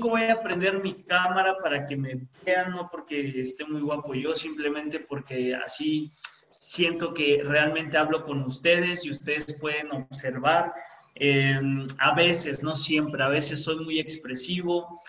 voy a prender mi cámara para que me vean, no porque esté muy guapo yo, simplemente porque así siento que realmente hablo con ustedes y ustedes pueden observar. Em, a veces, no siempre, a veces soy muy expresivo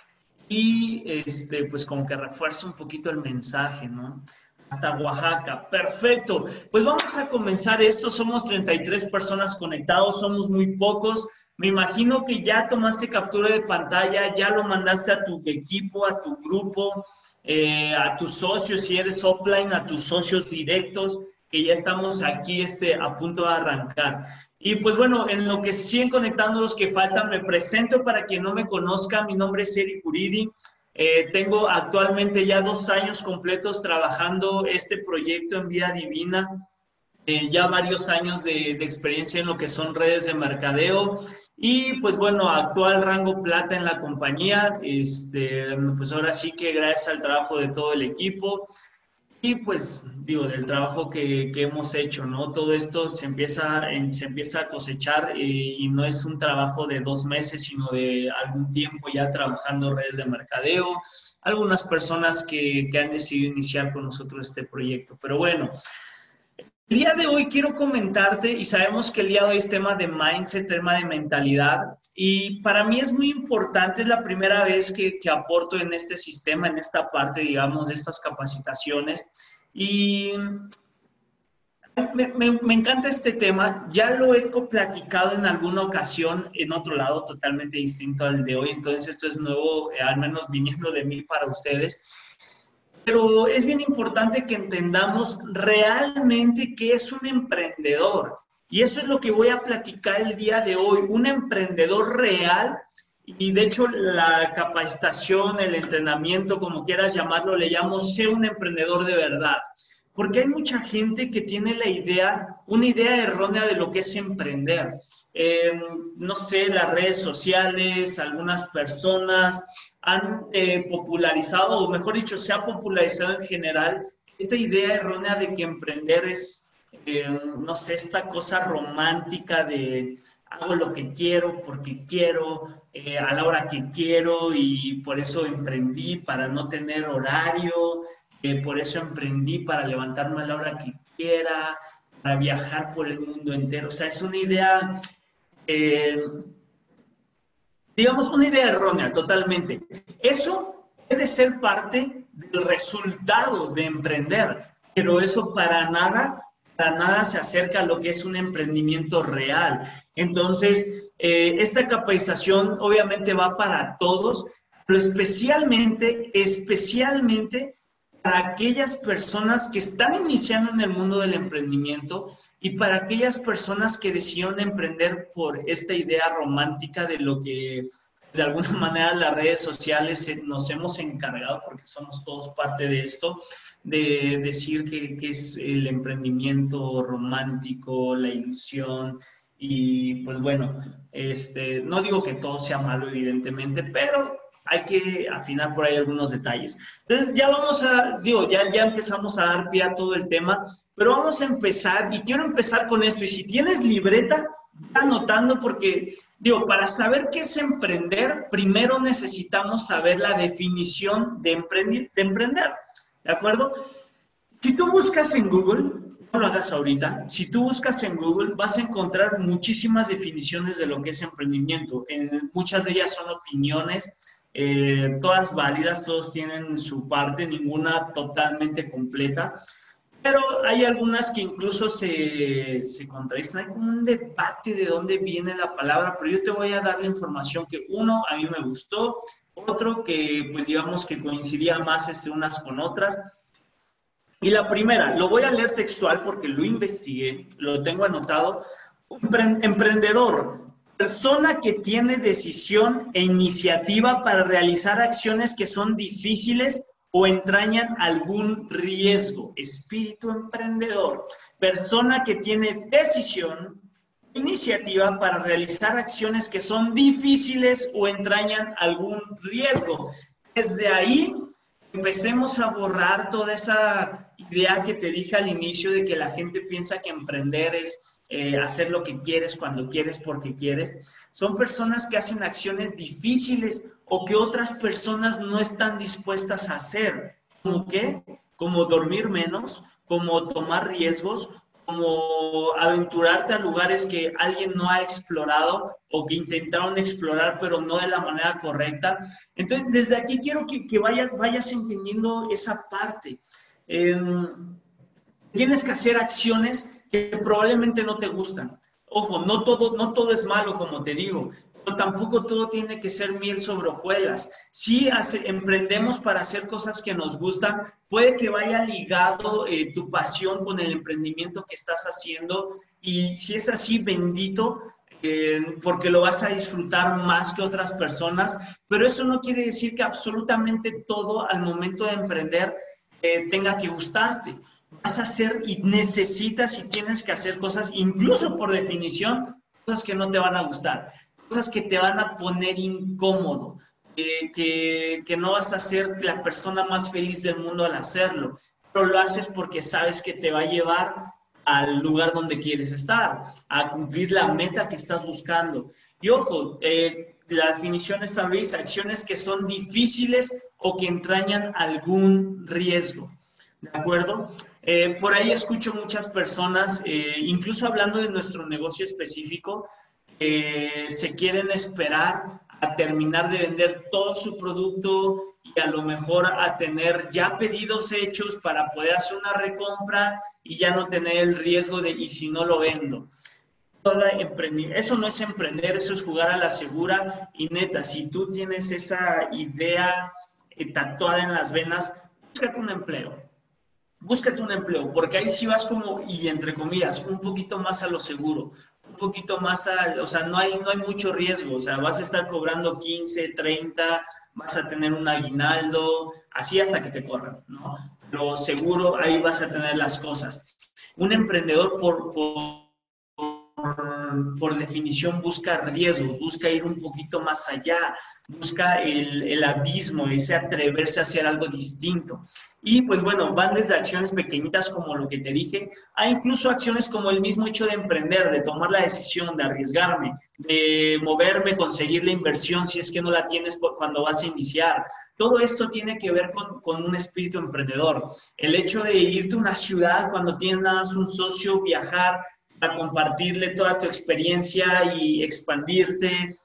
y este, pues como que refuerzo un poquito el mensaje, ¿no? Hasta Oaxaca. Perfecto. Pues vamos a comenzar esto. Somos 33 personas conectados, somos muy pocos. Me imagino que ya tomaste captura de pantalla, ya lo mandaste a tu equipo, a tu grupo, eh, a tus socios, si eres offline, a tus socios directos que ya estamos aquí este, a punto de arrancar. Y pues bueno, en lo que siguen conectando los que faltan, me presento para quien no me conozca, mi nombre es Eri Curidi, eh, tengo actualmente ya dos años completos trabajando este proyecto en Vida Divina, eh, ya varios años de, de, experiencia en lo que son redes de mercadeo y pues bueno, actual rango plata en la compañía, este, pues ahora sí que gracias al trabajo de todo el equipo, y pues digo, del trabajo que, que, hemos hecho, ¿no? Todo esto se empieza, se empieza a cosechar eh, y no es un trabajo de dos meses, sino de algún tiempo ya trabajando redes de mercadeo, algunas personas que, que han decidido iniciar con nosotros este proyecto. Pero bueno, el día de hoy quiero comentarte, y sabemos que el día de hoy es tema de mindset, tema de mentalidad, y para mí es muy importante, es la primera vez que, que aporto en este sistema, en esta parte, digamos, de estas capacitaciones, y me, me, me, encanta este tema, ya lo he platicado en alguna ocasión en otro lado totalmente distinto al de hoy, entonces esto es nuevo, eh, al menos viniendo de mí para ustedes pero es bien importante que entendamos realmente qué es un emprendedor. Y eso es lo que voy a platicar el día de hoy. Un emprendedor real, y de hecho la capacitación, el entrenamiento, como quieras llamarlo, le llamo ser un emprendedor de verdad. Porque hay mucha gente que tiene la idea, una idea errónea de lo que es emprender. Eh, no sé, las redes sociales, algunas personas han eh, popularizado, o mejor dicho, se ha popularizado en general esta idea errónea de que emprender es, eh, no sé, esta cosa romántica de hago lo que quiero porque quiero, a la hora que quiero y por eso emprendí para no tener horario, por eso emprendí para levantarme a la hora que quiera, para viajar por el mundo entero. O sea, es una idea, eh, digamos, una idea errónea totalmente. Eso puede ser parte del resultado de emprender, pero eso para nada, para nada se acerca a lo que es un emprendimiento real. Entonces, eh, esta capacitación obviamente va para todos, pero especialmente, especialmente para aquellas personas que están iniciando en el mundo del emprendimiento y para aquellas personas que decidieron emprender por esta idea romántica de lo que de alguna manera las redes sociales nos hemos encargado, porque somos todos parte de esto, de decir que, que es el emprendimiento romántico, la ilusión, y pues bueno, este, no digo que todo sea malo, evidentemente, pero hay que afinar por ahí algunos detalles. Entonces, ya vamos a, digo, ya, ya empezamos a dar pie a todo el tema, pero vamos a empezar, y quiero empezar con esto, y si tienes libreta, anotando porque, digo, para saber qué es emprender, primero necesitamos saber la definición de, emprender, de emprender, ¿de acuerdo? Si tú buscas en Google, no lo hagas ahorita, si tú buscas en Google vas a encontrar muchísimas definiciones de lo que es emprendimiento. En, muchas de ellas son opiniones, eh, todas válidas, todos tienen su parte, ninguna totalmente completa, pero hay algunas que incluso se, se contradicen, hay como un debate de dónde viene la palabra, pero yo te voy a dar la información que uno, a mí me gustó, otro que pues digamos que coincidía más este, unas con otras, y la primera, lo voy a leer textual porque lo investigué, lo tengo anotado. Emprendedor, persona que tiene decisión e iniciativa para realizar acciones que son difíciles o entrañan algún riesgo. Espíritu emprendedor. Persona que tiene decisión, iniciativa para realizar acciones que son difíciles o entrañan algún riesgo. Desde ahí empecemos a borrar toda esa idea que te dije al inicio de que la gente piensa que emprender es eh, hacer lo que quieres cuando quieres porque quieres. Son personas que hacen acciones difíciles o que otras personas no están dispuestas a hacer. ¿Como qué? Como dormir menos, como tomar riesgos, como aventurarte a lugares que alguien no ha explorado o que intentaron explorar pero no de la manera correcta. Entonces, desde aquí quiero que, vayas, vayas entendiendo esa parte. Em, tienes que hacer acciones que probablemente no te gustan. Ojo, no todo, no todo es malo, como te digo, pero tampoco todo tiene que ser miel sobre hojuelas. Si emprendemos para hacer cosas que nos gustan, puede que vaya ligado eh, tu pasión con el emprendimiento que estás haciendo y si es así, bendito, eh, porque lo vas a disfrutar más que otras personas, pero eso no quiere decir que absolutamente todo al momento de emprender eh, tenga que gustarte vas a hacer y necesitas y tienes que hacer cosas, incluso por definición, cosas que no te van a gustar, cosas que te van a poner incómodo, que, que, no vas a ser la persona más feliz del mundo al hacerlo, pero lo haces porque sabes que te va a llevar al lugar donde quieres estar, a cumplir la meta que estás buscando. Y ojo, eh, la definición establece acciones que son difíciles o que entrañan algún riesgo. ¿De acuerdo? Eh, por ahí escucho muchas personas, eh, incluso hablando de nuestro negocio específico, se quieren esperar a terminar de vender todo su producto y a lo mejor a tener ya pedidos hechos para poder hacer una recompra y ya no tener el riesgo de, ¿y si no lo vendo? Eso no es emprender, eso es jugar a la segura y neta, si tú tienes esa idea eh, tatuada en las venas, búscate un empleo búscate un empleo, porque ahí sí vas como, y entre comillas, un poquito más a lo seguro, un poquito más a, o sea, no hay, no hay mucho riesgo, o sea, vas a estar cobrando 15, 30, vas a tener un aguinaldo, así hasta que te corran, ¿no? Pero seguro ahí vas a tener las cosas. Un emprendedor por, por, por definición busca riesgos, busca ir un poquito más allá, busca el, el, abismo, ese atreverse a hacer algo distinto. Y pues bueno, van desde acciones pequeñitas como lo que te dije, a incluso acciones como el mismo hecho de emprender, de tomar la decisión, de arriesgarme, de moverme, conseguir la inversión si es que no la tienes cuando vas a iniciar. Todo esto tiene que ver con, con un espíritu emprendedor. El hecho de irte a una ciudad cuando tienes un socio, viajar, a compartirle toda tu experiencia y expandirte,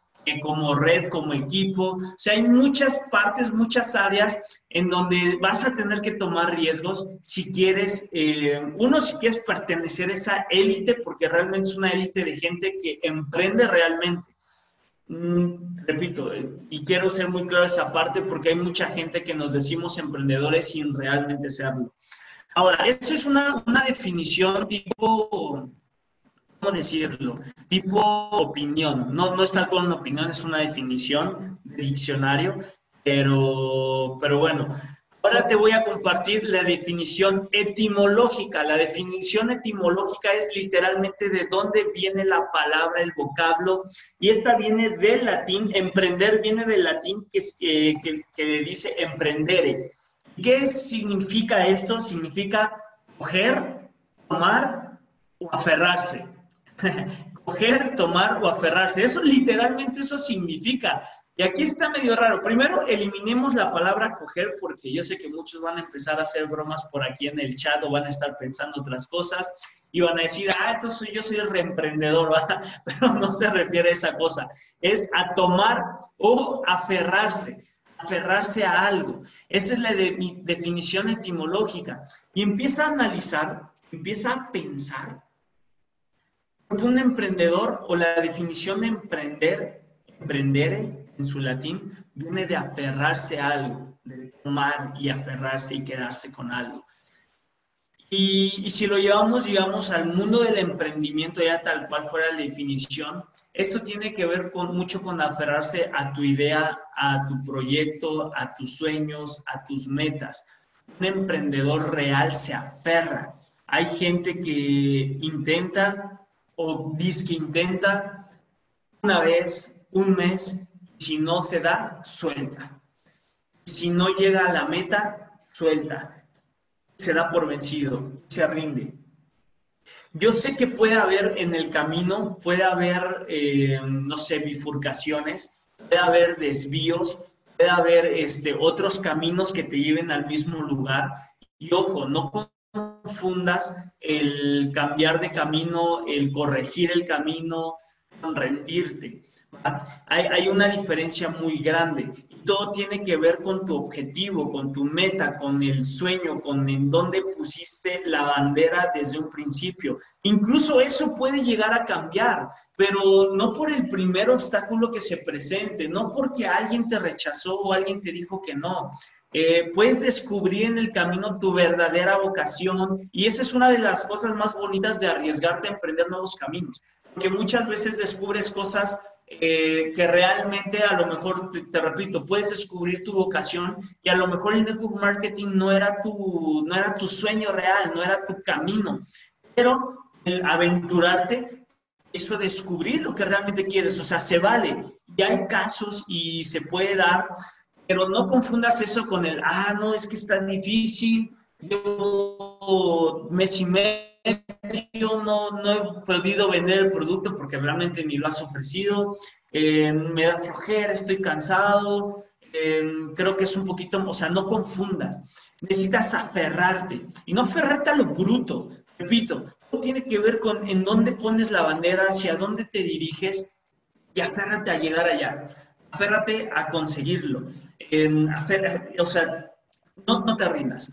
como red, como equipo. O sea, hay muchas partes, muchas áreas en donde vas a tener que tomar riesgos si quieres, eh, uno, si quieres pertenecer a esa élite, porque realmente es una élite de gente que emprende realmente. Mm, repito, eh, y quiero ser muy claro esa parte porque hay mucha gente que nos decimos emprendedores sin realmente serlo. Ahora, eso es una, una definición tipo ¿cómo decirlo? Tipo opinión. No, no es tal una opinión, es una definición de diccionario, pero, pero bueno. Ahora te voy a compartir la definición etimológica. La definición etimológica es literalmente de dónde viene la palabra, el vocablo, y esta viene del latín, emprender viene del latín que, eh, que, que dice emprendere. ¿Qué significa esto? Significa coger, tomar o aferrarse. coger, tomar o aferrarse. Eso literalmente eso significa. Y aquí está medio raro. Primero, eliminemos la palabra coger porque yo sé que muchos van a empezar a hacer bromas por aquí en el chat o van a estar pensando otras cosas y van a decir, ah, entonces yo soy reemprendedor, pero no se refiere a esa cosa. Es a tomar o aferrarse aferrarse a algo. Esa es la definición etimológica. Y empieza a analizar, empieza a pensar porque un emprendedor o la definición de emprender, emprendere en su latín, viene de aferrarse a algo, de tomar y aferrarse y quedarse con algo. Y, si lo llevamos, digamos, al mundo del emprendimiento, ya tal cual fuera la definición, esto tiene que ver con, mucho con aferrarse a tu idea, a tu proyecto, a tus sueños, a tus metas. Un emprendedor real se aferra. Hay gente que intenta o dice que intenta una vez, un mes, si no se da, suelta. Si no llega a la meta, suelta. Se da por vencido, se rinde. Yo sé que puede haber en el camino, puede haber, eh, no sé, bifurcaciones, puede haber desvíos, puede haber este, otros caminos que te lleven al mismo lugar. Y ojo, no confundas el cambiar de camino, el corregir el camino, rendirte. Hay, una diferencia muy grande. Todo tiene que ver con tu objetivo, con tu meta, con el sueño, con en dónde pusiste la bandera desde un principio. Incluso eso puede llegar a cambiar, pero no por el primer obstáculo que se presente, no porque alguien te rechazó o alguien te dijo que no. Eh, puedes descubrir en el camino tu verdadera vocación. Y esa es una de las cosas más bonitas de arriesgarte a emprender nuevos caminos, porque muchas veces descubres cosas eh, que realmente a lo mejor, te, repito, puedes descubrir tu vocación y a lo mejor el network marketing no era tu, no era tu sueño real, no era tu camino, pero el aventurarte, eso descubrir lo que realmente quieres, o sea, se vale. Y hay casos y se puede dar, pero no confundas eso con el, ah, no, es que está difícil, yo mes y medio no, no he podido vender el producto porque realmente ni lo has ofrecido, eh, me da flojera, estoy cansado, eh, creo que es un poquito, o sea, no confundas, necesitas aferrarte y no aferrarte a lo bruto, repito, tiene que ver con en dónde pones la bandera, hacia dónde te diriges y aférrate a llegar allá, aférrate a conseguirlo, o sea, no, no te rindas.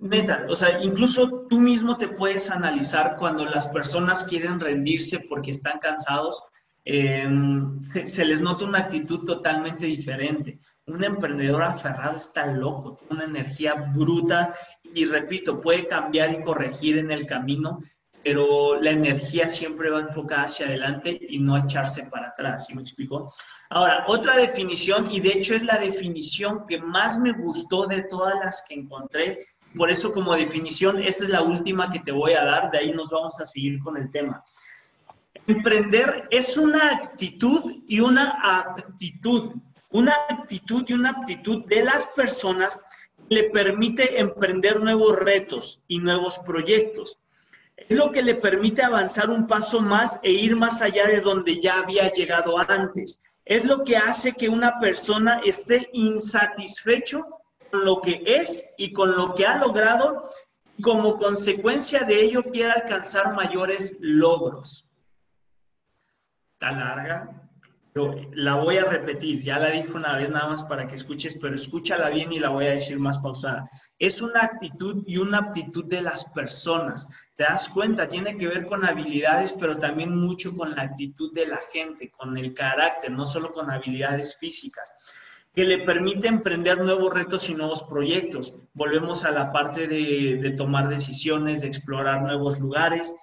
Neta, o sea, incluso tú mismo te puedes analizar cuando las personas quieren rendirse porque están cansados, em, se les nota una actitud totalmente diferente. Un emprendedor aferrado está loco, una energía bruta y repito, puede cambiar y corregir en el camino, pero la energía siempre va enfocada hacia adelante y no echarse para atrás, ¿sí me explico? Ahora, otra definición, y de hecho es la definición que más me gustó de todas las que encontré, por eso como definición, esta es la última que te voy a dar, de ahí nos vamos a seguir con el tema. Emprender es una actitud y una aptitud, una actitud y una aptitud de las personas que le permite emprender nuevos retos y nuevos proyectos. Es lo que le permite avanzar un paso más e ir más allá de donde ya había llegado antes. Es lo que hace que una persona esté insatisfecho con lo que es y con lo que ha logrado, como consecuencia de ello quiere alcanzar mayores logros. Está larga, la voy a repetir, ya la dije una vez nada más para que escuches, pero escúchala bien y la voy a decir más pausada. Es una actitud y una aptitud de las personas. Te das cuenta, tiene que ver con habilidades, pero también mucho con la actitud de la gente, con el carácter, no solo con habilidades físicas que le permite emprender nuevos retos y nuevos proyectos. Volvemos a la parte de, tomar decisiones, de explorar nuevos lugares.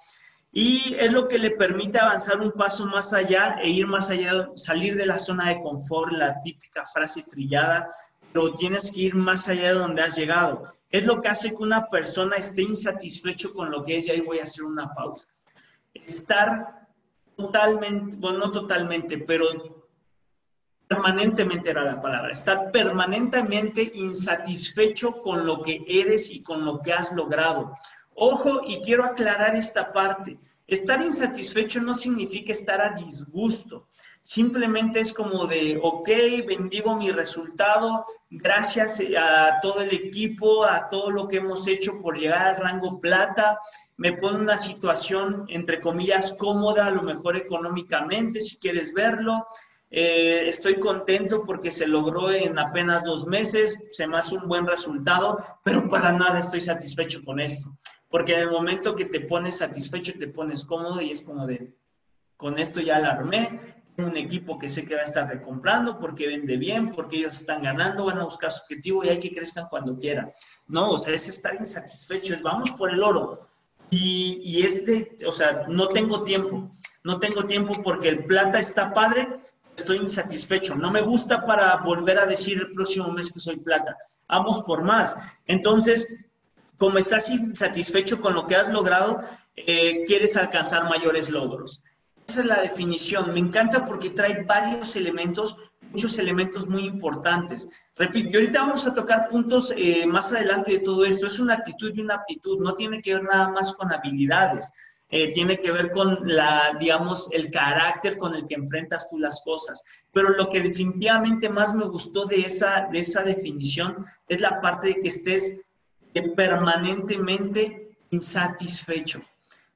Y es lo que le permite avanzar un paso más allá e ir más allá, salir de la zona de confort, la típica frase trillada, pero tienes que ir más allá de donde has llegado. Es lo que hace que una persona esté insatisfecho con lo que es, y ahí voy a hacer una pausa. Estar totalmente, bueno, no totalmente, pero permanentemente era la palabra, estar permanentemente insatisfecho con lo que eres y con lo que has logrado. Ojo, y quiero aclarar esta parte. Estar insatisfecho no significa estar a disgusto. Simplemente es como de, ok, bendigo mi resultado, gracias a todo el equipo, a todo lo que hemos hecho por llegar al rango plata, me pone una situación, entre comillas, cómoda, a lo mejor económicamente, si quieres verlo, eh, estoy contento porque se logró en apenas dos meses, se me hace un buen resultado, pero para nada estoy satisfecho con esto. Porque en el momento que te pones satisfecho, te pones cómodo y es como de, con esto ya la un equipo que sé que va a estar recomprando porque vende bien, porque ellos están ganando, van a buscar su objetivo y hay que crezcan cuando quieran. No, o sea, es estar insatisfecho, es vamos por el oro. Y, y es de, o sea, no tengo tiempo, no tengo tiempo porque el plata está padre, estoy insatisfecho, no me gusta para volver a decir el próximo mes que soy plata, vamos por más. Entonces, como estás insatisfecho con lo que has logrado, eh, quieres alcanzar mayores logros. Esa es la definición. Me encanta porque trae varios elementos, muchos elementos muy importantes. Repito, y ahorita vamos a tocar puntos eh, más adelante de todo esto. Es una actitud y una aptitud, no tiene que ver nada más con habilidades. eh, tiene que ver con la, digamos, el carácter con el que enfrentas tú las cosas. Pero lo que definitivamente más me gustó de esa, de esa definición es la parte de que estés permanentemente insatisfecho.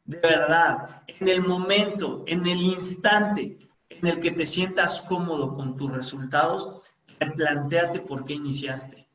De verdad, en el momento, en el instante en el que te sientas cómodo con tus resultados, planteate por qué iniciaste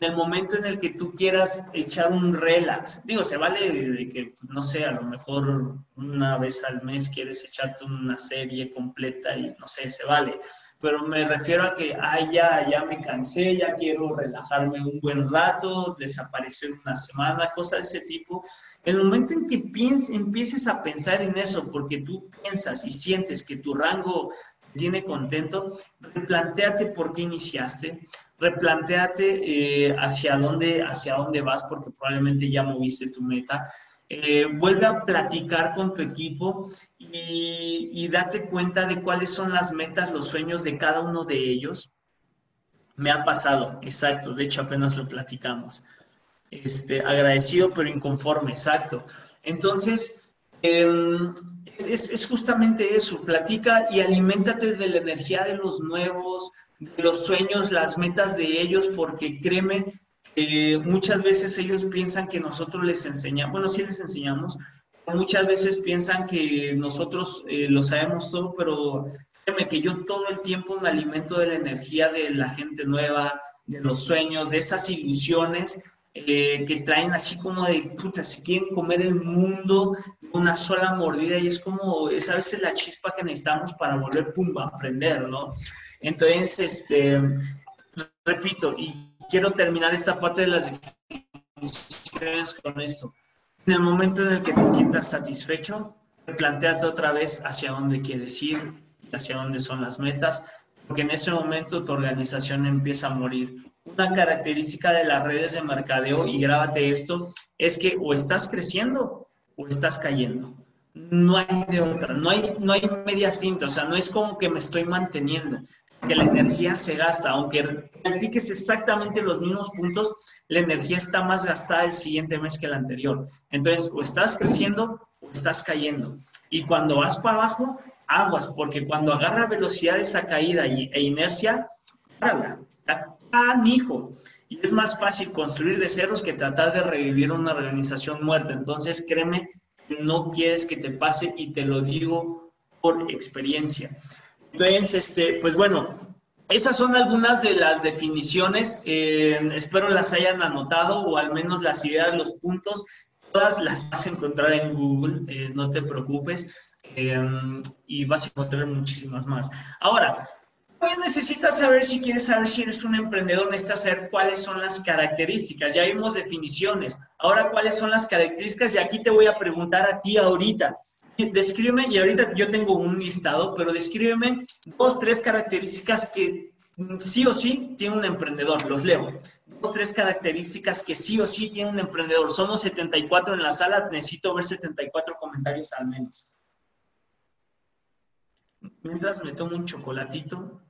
en el momento en el que tú quieras echar un relax, digo, se vale de que, no sé, a lo mejor una vez al mes quieres echarte una serie completa y no sé, se vale, pero me refiero a que, ay, ya, ya me cansé, ya quiero relajarme un buen rato, desaparecer una semana, cosas de ese tipo. El momento en que pienses, empieces a pensar en eso, porque tú piensas y sientes que tu rango tiene contento, replanteate por qué iniciaste, replanteate eh, hacia, dónde, hacia dónde vas, porque probablemente ya moviste tu meta. Eh, vuelve a platicar con tu equipo y, date cuenta de cuáles son las metas, los sueños de cada uno de ellos. Me ha pasado, exacto, de hecho apenas lo platicamos. Este, agradecido pero inconforme, exacto. Entonces, eh, es, justamente eso, platica y aliméntate de la energía de los nuevos, de los sueños, las metas de ellos, porque créeme que muchas veces ellos piensan que nosotros les enseñamos, bueno, sí les enseñamos, muchas veces piensan que nosotros eh, lo sabemos todo, pero créeme que yo todo el tiempo me alimento de la energía de la gente nueva, de los sueños, de esas ilusiones eh, que traen así como de, puta, se quieren comer el mundo una sola mordida y es como, es a veces la chispa que necesitamos para volver, pum, a aprender, ¿no? Entonces, este, repito, y quiero terminar esta parte de las definiciones con esto. En el momento en el que te sientas satisfecho, planteate otra vez hacia dónde quieres ir, hacia dónde son las metas, porque en ese momento tu organización empieza a morir una característica de las redes de mercadeo, y grábate esto, es que o estás creciendo o estás cayendo. No hay de otra, no hay, no hay media cinta, o sea, no es como que me estoy manteniendo, que la energía se gasta, aunque califiques exactamente los mismos puntos, la energía está más gastada el siguiente mes que el anterior. Entonces, o estás creciendo o estás cayendo. Y cuando vas para abajo, aguas, porque cuando agarra velocidad esa caída e inercia, párala, hijo Y es más fácil construir de ceros que tratar de revivir una organización muerta. Entonces, créeme, no quieres que te pase y te lo digo por experiencia. Entonces, este, pues bueno, esas son algunas de las definiciones. Eh, espero las hayan anotado o al menos las ideas, los puntos. Todas las vas a encontrar en Google, eh, no te preocupes. Eh, y vas a encontrar muchísimas más. Ahora, también necesitas saber si quieres saber si eres un emprendedor, necesitas saber cuáles son las características. Ya vimos definiciones. Ahora, ¿cuáles son las características? Y aquí te voy a preguntar a ti ahorita. Descríbeme, y ahorita yo tengo un listado, pero descríbeme dos, tres características que sí o sí tiene un emprendedor. Los leo. Dos, tres características que sí o sí tiene un emprendedor. Somos 74 en la sala, necesito ver 74 comentarios al menos. Mientras me tomo un chocolatito,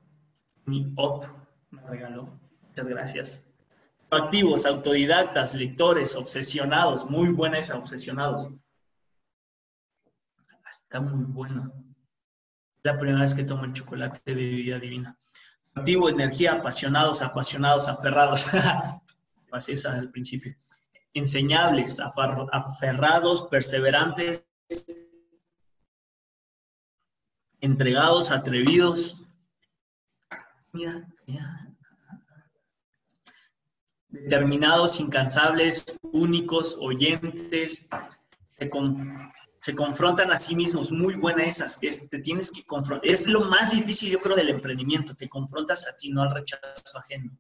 mi op me regaló. Muchas gracias. Activos, autodidactas, lectores, obsesionados, muy buenas obsesionados. Está muy bueno. La primera vez que tomo el chocolate de vida divina. Activo, energía, apasionados, apasionados, aferrados. Así es al principio. Enseñables, aferrados, perseverantes, entregados, atrevidos, determinados, incansables, únicos, oyentes, se, confrontan a sí mismos, muy buena esas, es, te tienes que confrontar, es lo más difícil yo creo del emprendimiento, te confrontas a ti, no al rechazo ajeno.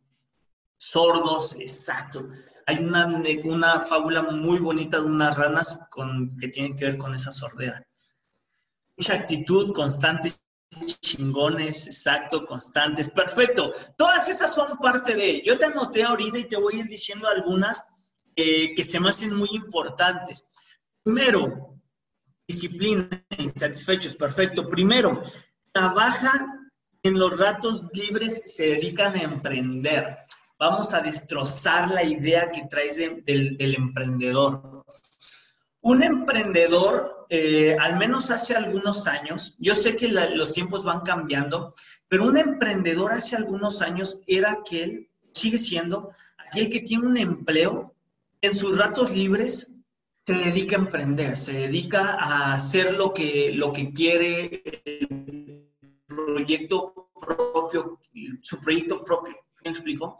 Sordos, exacto. Hay una, una fábula muy bonita de unas ranas con, que tienen que ver con esa sordera. Mucha actitud constante chingones, exacto, constantes, perfecto. Todas esas son parte de, yo te anoté ahorita y te voy a ir diciendo algunas eh, que se me hacen muy importantes. Primero, disciplina, insatisfechos, perfecto. Primero, trabaja en los ratos libres, se dedican a emprender. Vamos a destrozar la idea que traes del emprendedor un emprendedor, eh, al menos hace algunos años, yo sé que los tiempos van cambiando, pero un emprendedor hace algunos años era aquel, sigue siendo, aquel que tiene un empleo, en sus ratos libres se dedica a emprender, se dedica a hacer lo que, lo que quiere, el proyecto propio, su proyecto propio. ¿Me explico?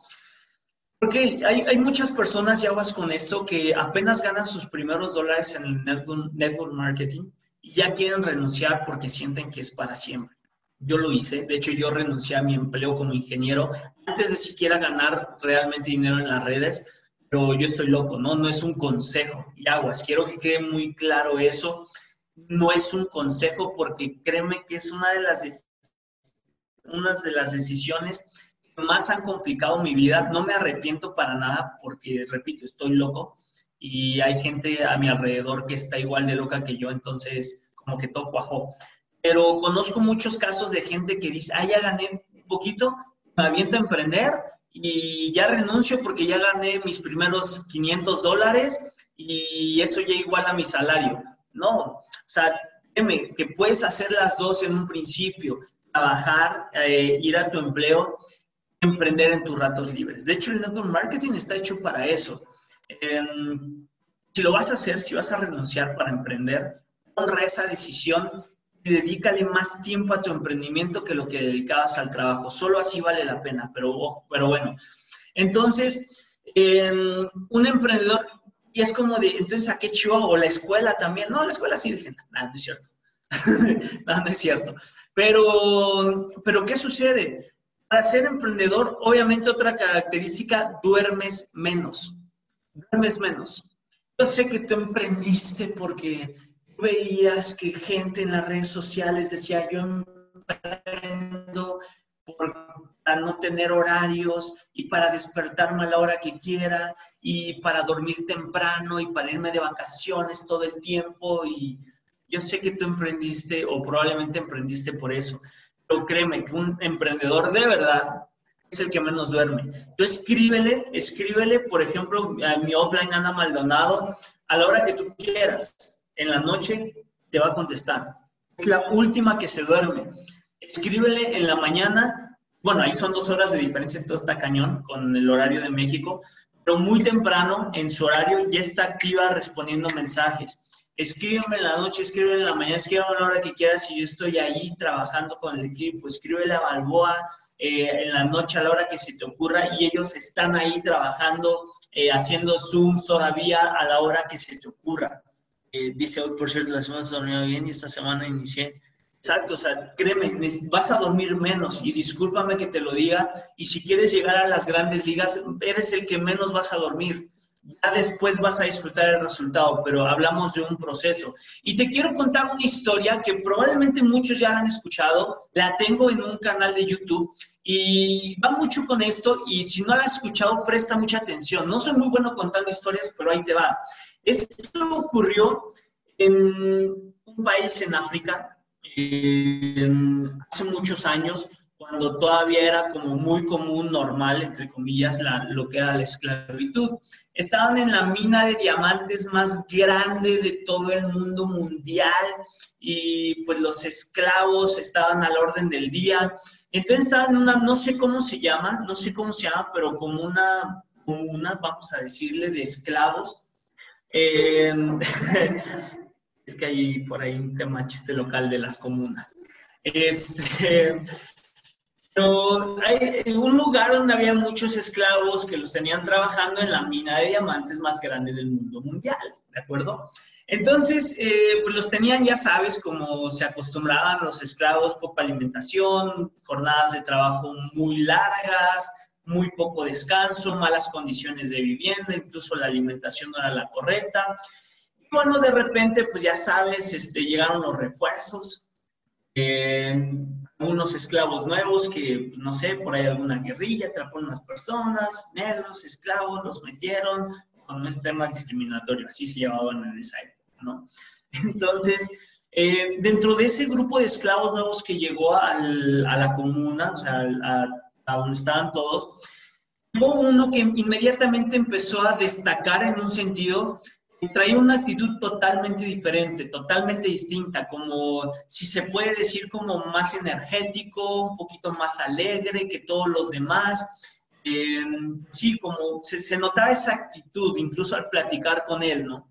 Porque hay, hay, muchas personas, ya vas con esto, que apenas ganan sus primeros dólares en el network, marketing y ya quieren renunciar porque sienten que es para siempre. Yo lo hice, de hecho yo renuncié a mi empleo como ingeniero antes de siquiera ganar realmente dinero en las redes, pero yo estoy loco, ¿no? No es un consejo. Y aguas, quiero que quede muy claro eso. No es un consejo porque créeme que es una de las, una de las decisiones más han complicado mi vida. No me arrepiento para nada porque, repito, estoy loco y hay gente a mi alrededor que está igual de loca que yo, entonces como que todo cuajó. Pero conozco muchos casos de gente que dice, ah, ya gané un poquito, me aviento a emprender y ya renuncio porque ya gané mis primeros 500 dólares y eso ya igual a mi salario. No, o sea, dime que puedes hacer las dos en un principio, trabajar, eh, ir a tu empleo emprender en tus ratos libres. De hecho, el network marketing está hecho para eso. si lo vas a hacer, si vas a renunciar para emprender, honra esa decisión dedícale más tiempo a tu emprendimiento que lo que dedicabas al trabajo. Solo así vale la pena, pero, pero bueno. Entonces, un emprendedor, y es como de, entonces, ¿a qué chivo? O la escuela también. No, la escuela sí, dije, nada, no es cierto. no, no es cierto. Pero, pero, ¿qué sucede? Para ser emprendedor, obviamente otra característica, duermes menos. Duermes menos. Yo sé que tú emprendiste porque veías que gente en las redes sociales decía, yo emprendo para no tener horarios y para despertarme a la hora que quiera y para dormir temprano y para irme de vacaciones todo el tiempo y yo sé que tú emprendiste o probablemente emprendiste por eso. Pero créeme que un emprendedor de verdad es el que menos duerme. Tú escríbele, escríbele, por ejemplo, a mi offline Ana Maldonado, a la hora que tú quieras, en la noche te va a contestar. Es la última que se duerme. Escríbele en la mañana, bueno, ahí son dos horas de diferencia, todo está cañón con el horario de México, pero muy temprano en su horario ya está activa respondiendo mensajes escríbeme en la noche, escríbeme en la mañana, escríbeme a la hora que quieras y yo estoy ahí trabajando con el equipo, escríbele a Balboa eh, en la noche a la hora que se te ocurra y ellos están ahí trabajando, eh, haciendo Zooms todavía a la hora que se te ocurra. Dice hoy, por cierto, la semana se dormido bien y esta semana inicié. Exacto, o sea, créeme, vas a dormir menos y discúlpame que te lo diga. Y si quieres llegar a las grandes ligas, eres el que menos vas a dormir ya después vas a disfrutar el resultado, pero hablamos de un proceso. Y te quiero contar una historia que probablemente muchos ya la han escuchado, la tengo en un canal de YouTube y va mucho con esto y si no la has escuchado, presta mucha atención. No soy muy bueno contando historias, pero ahí te va. Esto ocurrió en un país en África hace muchos años cuando todavía era como muy común, normal, entre comillas, lo que era la esclavitud. Estaban en la mina de diamantes más grande de todo el mundo mundial y pues los esclavos estaban al orden del día. Entonces estaban en una, no sé cómo se llama, no sé cómo se llama, pero como una, una vamos a decirle, de esclavos. Em, es que hay por ahí un tema chiste local de las comunas. Este, pero hay un lugar donde había muchos esclavos que los tenían trabajando en la mina de diamantes más grande del mundo mundial, ¿de acuerdo? Entonces, eh, pues los tenían, ya sabes, como se acostumbraban los esclavos, poca alimentación, jornadas de trabajo muy largas, muy poco descanso, malas condiciones de vivienda, incluso la alimentación no era la correcta. Y bueno, de repente, pues ya sabes, este, llegaron los refuerzos. Eh, unos esclavos nuevos que, no sé, por ahí alguna guerrilla, atrapó a unas personas, negros, esclavos, los metieron con un sistema discriminatorio, así se llamaban en esa época, ¿no? Entonces, eh, dentro de ese grupo de esclavos nuevos que llegó al, a la comuna, o sea, a, a donde estaban todos, hubo uno que inmediatamente empezó a destacar en un sentido traía una actitud totalmente diferente, totalmente distinta, como si se puede decir como más energético, un poquito más alegre que todos los demás. Eh, sí, como se, se, notaba esa actitud, incluso al platicar con él, ¿no?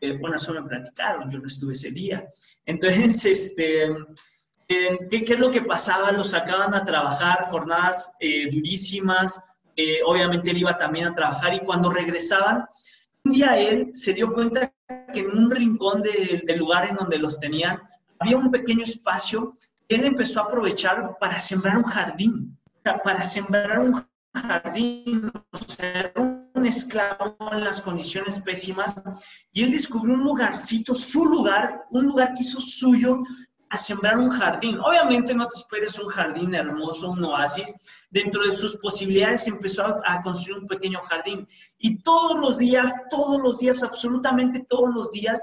Eh, bueno, eso me platicaron, yo no estuve ese día. Entonces, este, eh, ¿qué, ¿qué, es lo que pasaba? Los sacaban a trabajar jornadas durísimas, obviamente él iba también a trabajar y cuando regresaban, un día él se dio cuenta que en un rincón del lugar en donde los tenían había un pequeño espacio que él empezó a aprovechar para sembrar un jardín, para sembrar un jardín, o un esclavo en las condiciones pésimas, y él descubrió un lugarcito, su lugar, un lugar que hizo suyo a sembrar un jardín. Obviamente no te esperes un jardín hermoso, un oasis. Dentro de sus posibilidades empezó a, construir un pequeño jardín. Y todos los días, todos los días, absolutamente todos los días,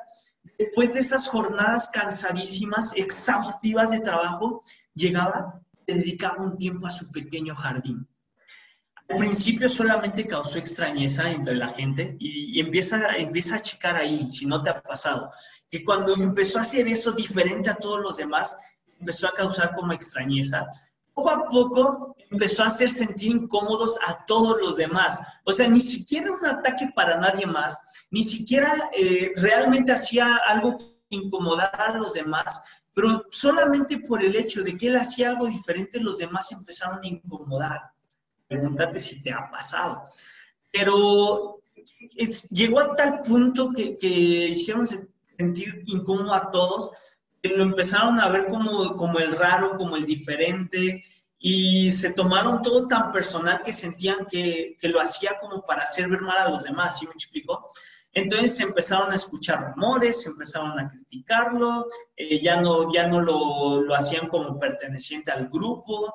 después de esas jornadas cansadísimas, exhaustivas de trabajo, llegaba, y dedicaba un tiempo a su pequeño jardín. Al principio solamente causó extrañeza entre la gente y, empieza, empieza a checar ahí, si no te ha pasado que cuando empezó a hacer eso diferente a todos los demás, empezó a causar como extrañeza. Poco a poco empezó a hacer sentir incómodos a todos los demás. O sea, ni siquiera un ataque para nadie más, ni siquiera eh, realmente hacía algo que incomodara a los demás, pero solamente por el hecho de que él hacía algo diferente, los demás empezaron a incomodar. Pregúntate si te ha pasado. Pero llegó a tal punto que, que hicieron sentir incómodo a todos, que lo empezaron a ver como, como el raro, como el diferente, y se tomaron todo tan personal que sentían que, que lo hacía como para hacer ver mal a los demás, ¿sí me explico? Entonces se empezaron a escuchar rumores, empezaron a criticarlo, eh, ya no, ya no lo, lo, hacían como perteneciente al grupo.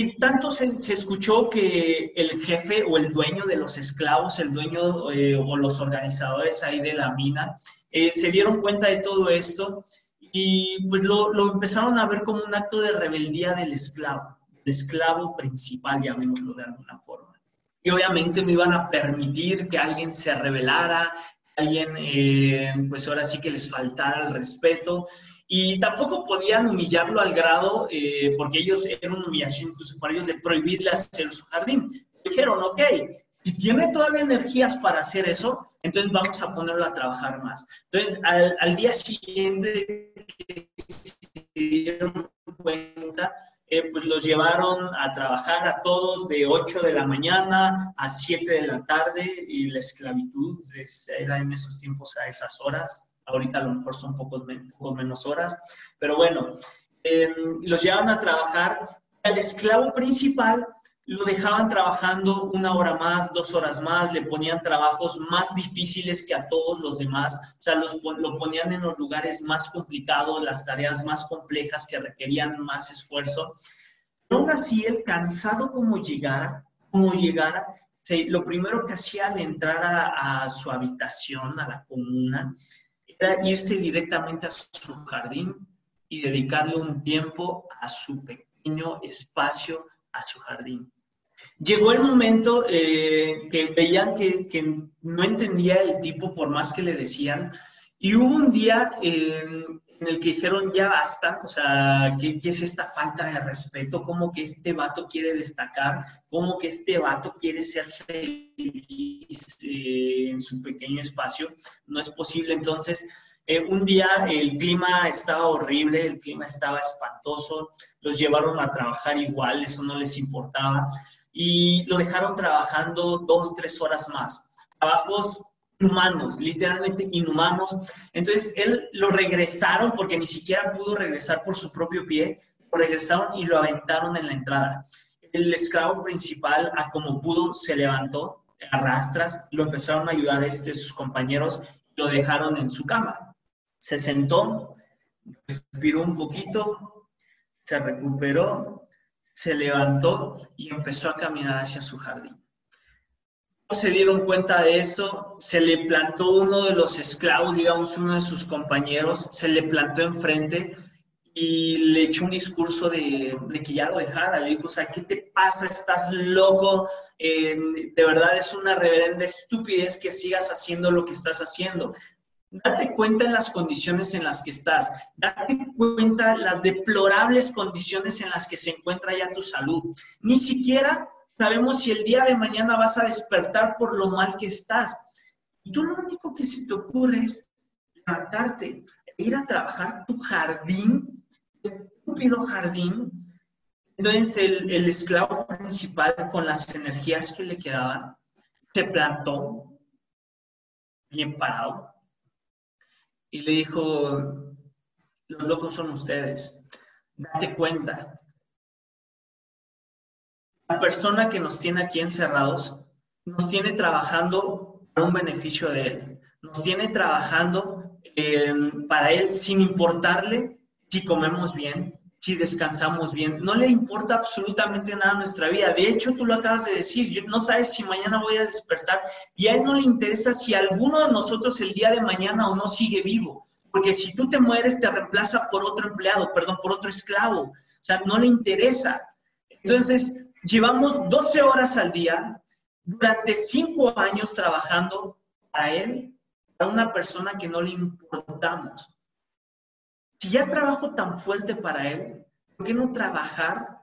Y tanto se, se, escuchó que el jefe o el dueño de los esclavos, el dueño eh, o los organizadores ahí de la mina, eh, se dieron cuenta de todo esto y pues lo, lo, empezaron a ver como un acto de rebeldía del esclavo, el esclavo principal, llamémoslo de alguna forma. Y obviamente no iban a permitir que alguien se rebelara, que alguien, eh, pues ahora sí que les faltara el respeto. Y tampoco podían humillarlo al grado, eh, porque ellos eran una humillación incluso para ellos, de prohibirle hacer su jardín. Dijeron, ok, si tiene todavía energías para hacer eso, entonces vamos a ponerlo a trabajar más. Entonces, al, día siguiente que se dieron cuenta, eh, pues los llevaron a trabajar a todos de 8 de la mañana a 7 de la tarde y la esclavitud era en esos tiempos a esas horas. Ahorita a lo mejor son pocos, menos horas, pero bueno, eh, los llevaron a trabajar. Al esclavo principal lo dejaban trabajando una hora más, dos horas más, le ponían trabajos más difíciles que a todos los demás, o sea, los, lo ponían en los lugares más complicados, las tareas más complejas que requerían más esfuerzo. Pero aún así, él, cansado como llegara, como llegara, lo primero que hacía al entrar a, a su habitación, a la comuna, era irse directamente a su jardín y dedicarle un tiempo a su pequeño espacio, a su jardín. Llegó el momento eh, que veían que, que, no entendía el tipo por más que le decían y hubo un día en el que dijeron ya basta, o sea, ¿qué, ¿qué, es esta falta de respeto? ¿Cómo que este vato quiere destacar? ¿Cómo que este vato quiere ser feliz eh, en su pequeño espacio? No es posible. Entonces, eh, un día el clima estaba horrible, el clima estaba espantoso, los llevaron a trabajar igual, eso no les importaba y lo dejaron trabajando dos, tres horas más. Trabajos inhumanos, literalmente inhumanos. Entonces, él lo regresaron porque ni siquiera pudo regresar por su propio pie, lo regresaron y lo aventaron en la entrada. El esclavo principal, a como pudo, se levantó, arrastras, lo empezaron a ayudar este, sus compañeros, lo dejaron en su cama. Se sentó, respiró un poquito, se recuperó se levantó y empezó a caminar hacia su jardín. Se dieron cuenta de esto, se le plantó uno de los esclavos, digamos, uno de sus compañeros, se le plantó enfrente y le echó un discurso de, que ya lo dejara. Le dijo, o sea, ¿qué te pasa? ¿Estás loco? Eh, de verdad es una reverenda estupidez que sigas haciendo lo que estás haciendo. Date cuenta en las condiciones en las que estás. Date cuenta las deplorables condiciones en las que se encuentra ya tu salud. Ni siquiera sabemos si el día de mañana vas a despertar por lo mal que estás. Y tú lo único que se te ocurre es levantarte, ir a trabajar tu jardín, estúpido jardín. Entonces el, el esclavo principal, con las energías que le quedaban, se plantó bien parado y le dijo, los locos son ustedes, date cuenta. La persona que nos tiene aquí encerrados nos tiene trabajando para un beneficio de él, nos tiene trabajando eh, para él sin importarle si comemos bien, si descansamos bien. No le importa absolutamente nada a nuestra vida. De hecho, tú lo acabas de decir, no sabes si mañana voy a despertar y a él no le interesa si alguno de nosotros el día de mañana o no sigue vivo. Porque si tú te mueres, te reemplaza por otro empleado, perdón, por otro esclavo. O sea, no le interesa. Entonces, llevamos 12 horas al día durante 5 años trabajando a él, a una persona que no le importamos. Si ya trabajo tan fuerte para Él, ¿por qué no trabajar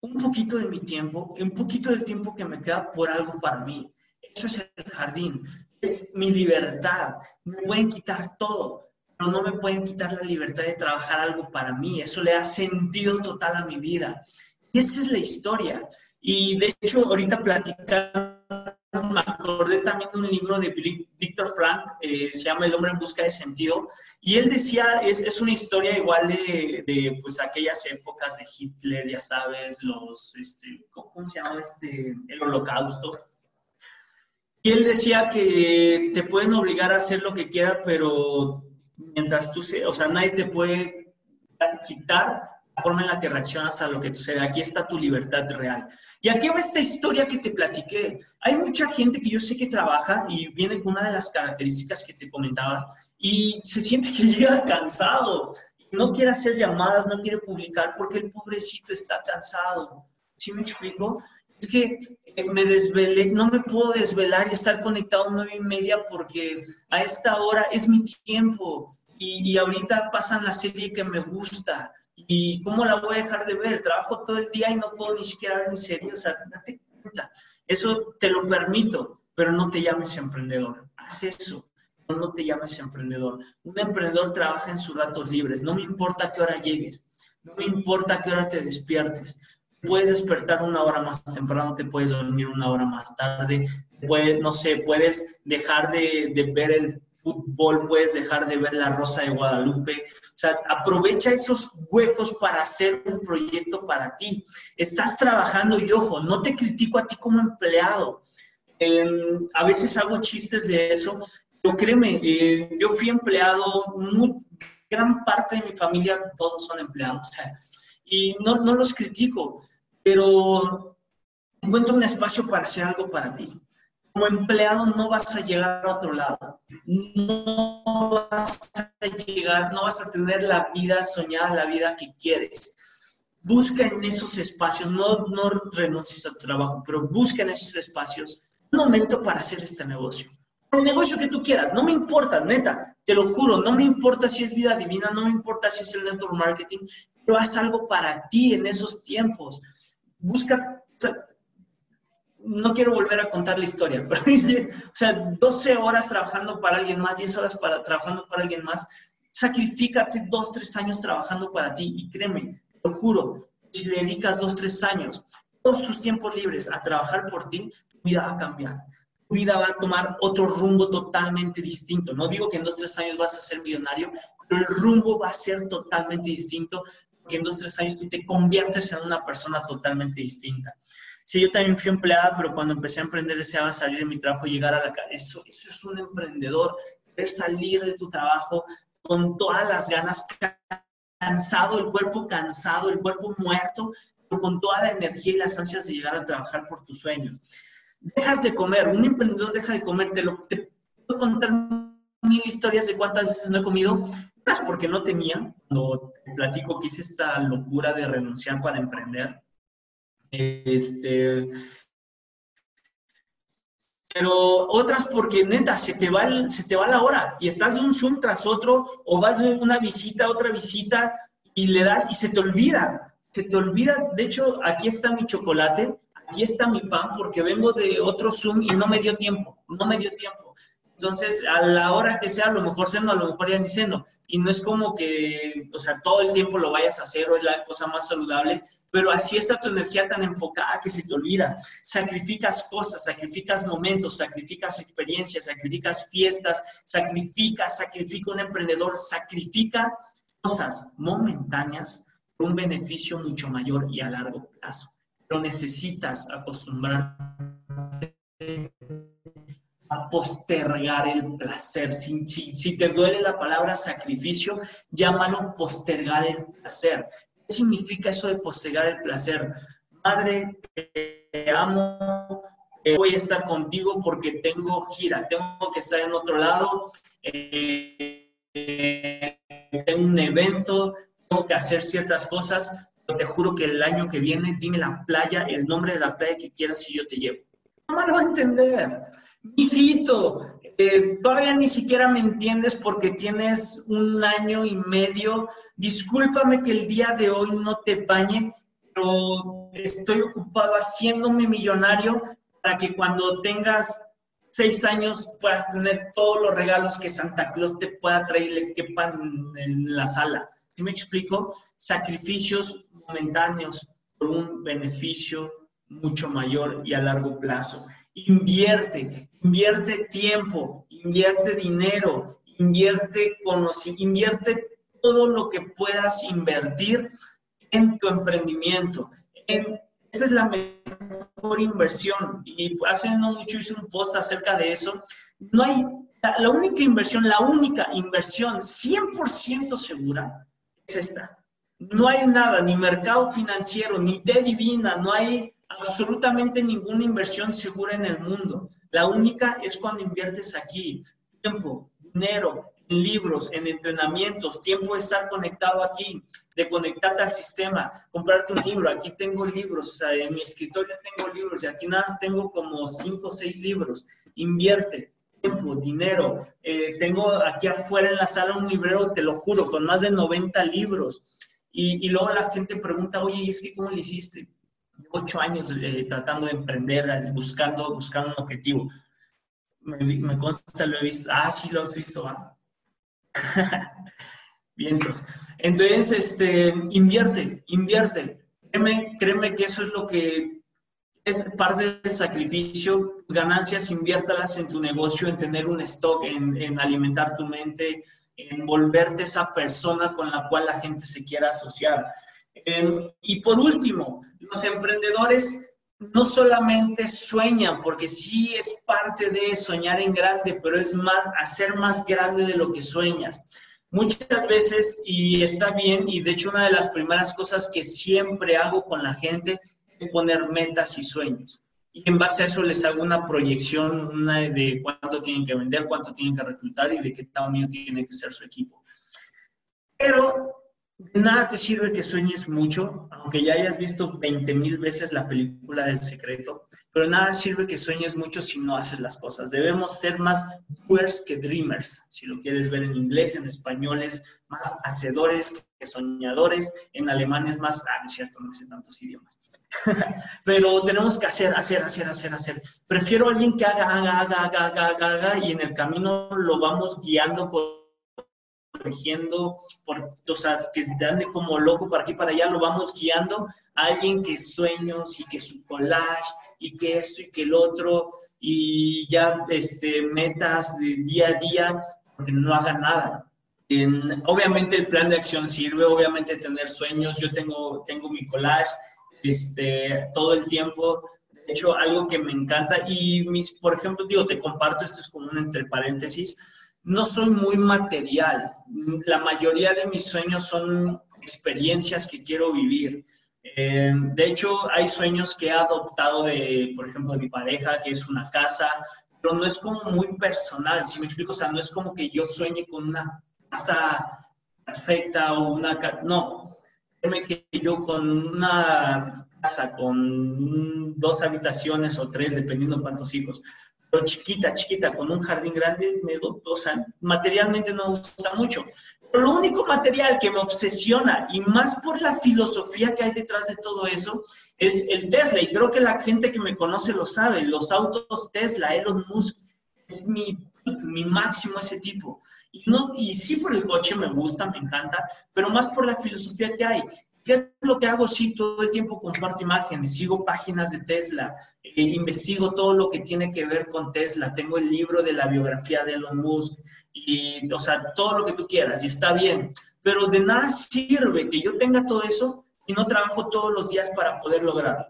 un poquito de mi tiempo, un poquito del tiempo que me queda por algo para mí? Eso es el jardín, es mi libertad. Me pueden quitar todo, pero no me pueden quitar la libertad de trabajar algo para mí. Eso le da sentido total a mi vida. Y esa es la historia. Y de hecho, ahorita platicando me acordé también de un libro de Víctor Frank, eh, se llama El hombre en busca de sentido, y él decía, es, es una historia igual de, de, pues aquellas épocas de Hitler, ya sabes, los, este, ¿cómo se llama este? El holocausto. Y él decía que te pueden obligar a hacer lo que quieras, pero mientras tú, se, o sea, nadie te puede quitar forma en la que reaccionas a lo que sucede. Aquí está tu libertad real. Y aquí va esta historia que te platiqué. Hay mucha gente que yo sé que trabaja y viene con una de las características que te comentaba y se siente que llega cansado. No quiere hacer llamadas, no quiere publicar porque el pobrecito está cansado. ¿Sí me explico? Es que eh, me desvelé, no me puedo desvelar y estar conectado nueve y media porque a esta hora es mi tiempo y, y ahorita pasan la serie que me gusta ¿Y cómo la voy a dejar de ver? Trabajo todo el día y no puedo ni siquiera dar mi serio. O sea, date cuenta. Eso te lo permito, pero no te llames emprendedor. Haz eso, pero no te llames emprendedor. Un emprendedor trabaja en sus ratos libres. No me importa qué hora llegues. No me importa qué hora te despiertes. Puedes despertar una hora más temprano, te puedes dormir una hora más tarde. Puedes, no sé, puedes dejar de, de ver el fútbol, puedes dejar de ver la Rosa de Guadalupe. O sea, aprovecha esos huecos para hacer un proyecto para ti. Estás trabajando y ojo, no te critico a ti como empleado. a veces hago chistes de eso, pero créeme, eh, yo fui empleado, muy, gran parte de mi familia, todos son empleados. y no, no los critico, pero encuentro un espacio para hacer algo para ti como empleado no vas a llegar a otro lado. No vas a llegar, no vas a tener la vida soñada, la vida que quieres. Busca en esos espacios, no, no renuncies a tu trabajo, pero busca en esos espacios un momento para hacer este negocio. El negocio que tú quieras, no me importa, neta, te lo juro, no me importa si es vida divina, no me importa si es el network marketing, pero haz algo para ti en esos tiempos. Busca, no quiero volver a contar la historia, pero o sea, 12 horas trabajando para alguien más, 10 horas para, trabajando para alguien más, sacrifícate dos, tres años trabajando para ti y créeme, te lo juro, si le dedicas dos, tres años, todos tus tiempos libres a trabajar por ti, tu vida va a cambiar. Tu vida va a tomar otro rumbo totalmente distinto. No digo que en dos, tres años vas a ser millonario, pero el rumbo va a ser totalmente distinto, porque en dos, tres años tú te conviertes en una persona totalmente distinta. Sí, yo también fui empleada, pero cuando empecé a emprender deseaba salir de mi trabajo, llegar a la casa. Eso, eso es un emprendedor, querer salir de tu trabajo con todas las ganas, cansado, el cuerpo cansado, el cuerpo muerto, pero con toda la energía y las ansias de llegar a trabajar por tus sueños. Dejas de comer, un emprendedor deja de comer, te, te puedo contar mil historias de cuántas veces no he comido, porque no tenía, cuando platico que hice esta locura de renunciar para emprender, este, pero otras porque neta, se te, va se te va la hora y estás de un Zoom tras otro o vas de una visita a otra visita y le das y se te olvida, se te olvida, de hecho, aquí está mi chocolate, aquí está mi pan porque vengo de otro Zoom y no me dio tiempo, no me dio tiempo. Entonces, a la hora que sea, a lo mejor ceno, a lo mejor ya ni ceno. Y no es como que, o sea, todo el tiempo lo vayas a hacer o es la cosa más saludable, pero así está tu energía tan enfocada que se te olvida. Sacrificas cosas, sacrificas momentos, sacrificas experiencias, sacrificas fiestas, sacrificas, sacrifica un emprendedor, sacrifica cosas momentáneas por un beneficio mucho mayor y a largo plazo. Pero necesitas acostumbrarte postergar el placer. Si, si, te duele la palabra sacrificio, llámalo postergar el placer. ¿Qué significa eso de postergar el placer? Madre, te amo, eh, voy a estar contigo porque tengo gira, tengo que estar en otro lado, eh, tengo un evento, tengo que hacer ciertas cosas, pero te juro que el año que viene, dime la playa, el nombre de la playa que quieras y yo te llevo. No lo va a entender. Hijito, eh, todavía ni siquiera me entiendes porque tienes un año y medio. Discúlpame que el día de hoy no te bañe, pero estoy ocupado haciéndome millonario para que cuando tengas seis años puedas tener todos los regalos que Santa Claus te pueda traer quepan en la sala. ¿Sí me explico? Sacrificios momentáneos por un beneficio mucho mayor y a largo plazo. Invierte, invierte tiempo, invierte dinero, invierte conocimiento, invierte todo lo que puedas invertir en tu emprendimiento. esa es la mejor inversión. Y hace no mucho hice un post acerca de eso. No hay, la única inversión, la única inversión 100% segura es esta. No hay nada, ni mercado financiero, ni de divina, no hay absolutamente ninguna inversión segura en el mundo. La única es cuando inviertes aquí tiempo, dinero, en libros, en entrenamientos, tiempo de estar conectado aquí, de conectarte al sistema, comprarte un libro. Aquí tengo libros, en mi escritorio tengo libros y aquí nada más tengo como cinco o seis libros. Invierte tiempo, dinero. Eh, tengo aquí afuera en la sala un librero, te lo juro, con más de 90 libros. Y, y luego la gente pregunta, oye, ¿y es que cómo le hiciste? Ocho años eh, tratando de emprender, buscando, buscando un objetivo. Me, consta, lo he visto. Ah, sí, lo has visto, ¿va? Bien, entonces, entonces, este, invierte, invierte. Créeme, créeme que eso es lo que es parte del sacrificio. Ganancias, inviértalas en tu negocio, en tener un stock, en, en alimentar tu mente, en volverte esa persona con la cual la gente se quiera asociar. Em, y por último, los emprendedores no solamente sueñan, porque sí es parte de soñar en grande, pero es más hacer más grande de lo que sueñas. Muchas veces, y está bien, y de hecho una de las primeras cosas que siempre hago con la gente es poner metas y sueños. Y en base a eso les hago una proyección una de cuánto tienen que vender, cuánto tienen que reclutar y de qué tamaño tiene que ser su equipo. Pero nada te sirve que sueñes mucho, aunque ya hayas visto 20 mil veces la película del secreto, pero nada sirve que sueñes mucho si no haces las cosas. Debemos ser más doers que dreamers, si lo quieres ver en inglés, en español es más hacedores que soñadores, en alemán es más, ah, no es cierto, no sé tantos idiomas. pero tenemos que hacer, hacer, hacer, hacer, hacer. Prefiero alguien que haga, haga, haga, haga, haga, haga, y en el camino lo vamos guiando por corrigiendo, por, o sea, que se ande como loco para aquí para allá, lo vamos guiando a alguien que sueños y que su collage y que esto y que el otro y ya este, metas de día a día, porque no haga nada. En, obviamente el plan de acción sirve, obviamente tener sueños, yo tengo, tengo mi collage este, todo el tiempo, de hecho algo que me encanta y mis, por ejemplo, digo, te comparto, esto es como un entre paréntesis, no soy muy material. La mayoría de mis sueños son experiencias que quiero vivir. Eh, de hecho, hay sueños que he adoptado de, por ejemplo, de mi pareja, que es una casa, pero no es como muy personal, si me explico, o sea, no es como que yo sueñe con una casa perfecta o una... No, créeme que yo con una casa con dos habitaciones o tres, dependiendo cuántos hijos, pero chiquita, chiquita, con un jardín grande, me, o sea, materialmente no gusta mucho. Pero lo único material que me obsesiona, y más por la filosofía que hay detrás de todo eso, es el Tesla. Y creo que la gente que me conoce lo sabe. Los autos Tesla, Elon Musk, es mi, mi máximo ese tipo. No, y sí por el coche me gusta, me encanta, pero más por la filosofía que hay. ¿Qué es lo que hago? Sí, todo el tiempo comparto imágenes, sigo páginas de Tesla, eh, investigo todo lo que tiene que ver con Tesla, tengo el libro de la biografía de Elon Musk, y, o sea, todo lo que tú quieras, y está bien, pero de nada sirve que yo tenga todo eso y no trabajo todos los días para poder lograrlo.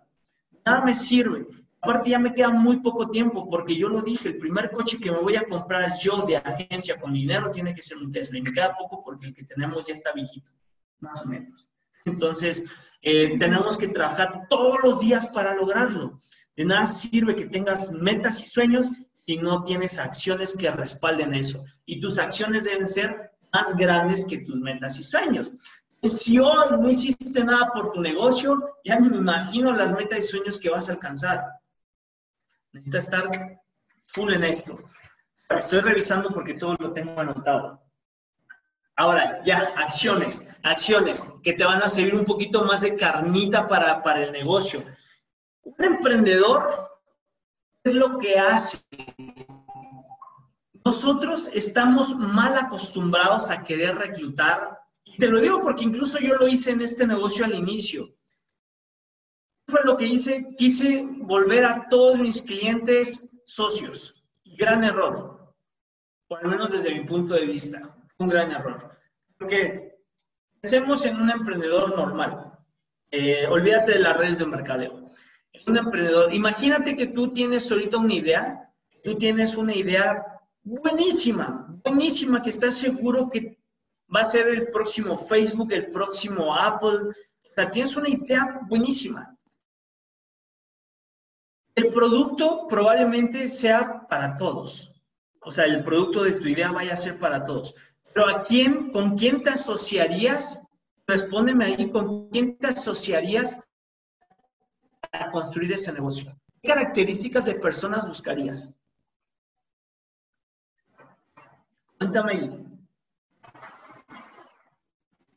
Nada me sirve. Aparte ya me queda muy poco tiempo porque yo lo dije, el primer coche que me voy a comprar yo de agencia con dinero tiene que ser un Tesla y me queda poco porque el que tenemos ya está viejito, más o menos. Entonces, eh, tenemos que trabajar todos los días para lograrlo. De nada sirve que tengas metas y sueños si no tienes acciones que respalden eso. Y tus acciones deben ser más grandes que tus metas y sueños. Si hoy no hiciste nada por tu negocio, ya me imagino las metas y sueños que vas a alcanzar. Necesitas estar full en esto. Estoy revisando porque todo lo tengo anotado. Ahora, ya, acciones, acciones que te van a servir un poquito más de carnita para, para el negocio. Un emprendedor es lo que hace. Nosotros estamos mal acostumbrados a querer reclutar. Y te lo digo porque incluso yo lo hice en este negocio al inicio. Fue lo que hice, quise volver a todos mis clientes socios. Gran error, o al menos desde mi punto de vista un gran error. Porque pensemos en un emprendedor normal. Eh, olvídate de las redes de mercadeo. Un emprendedor, imagínate que tú tienes ahorita una idea, tú tienes una idea buenísima, buenísima, que estás seguro que va a ser el próximo Facebook, el próximo Apple. O sea, tienes una idea buenísima. El producto probablemente sea para todos. O sea, el producto de tu idea vaya a ser para todos. Pero ¿a quién, con quién te asociarías? Respóndeme ahí, ¿con quién te asociarías para construir ese negocio? ¿Qué características de personas buscarías? Cuéntame ahí.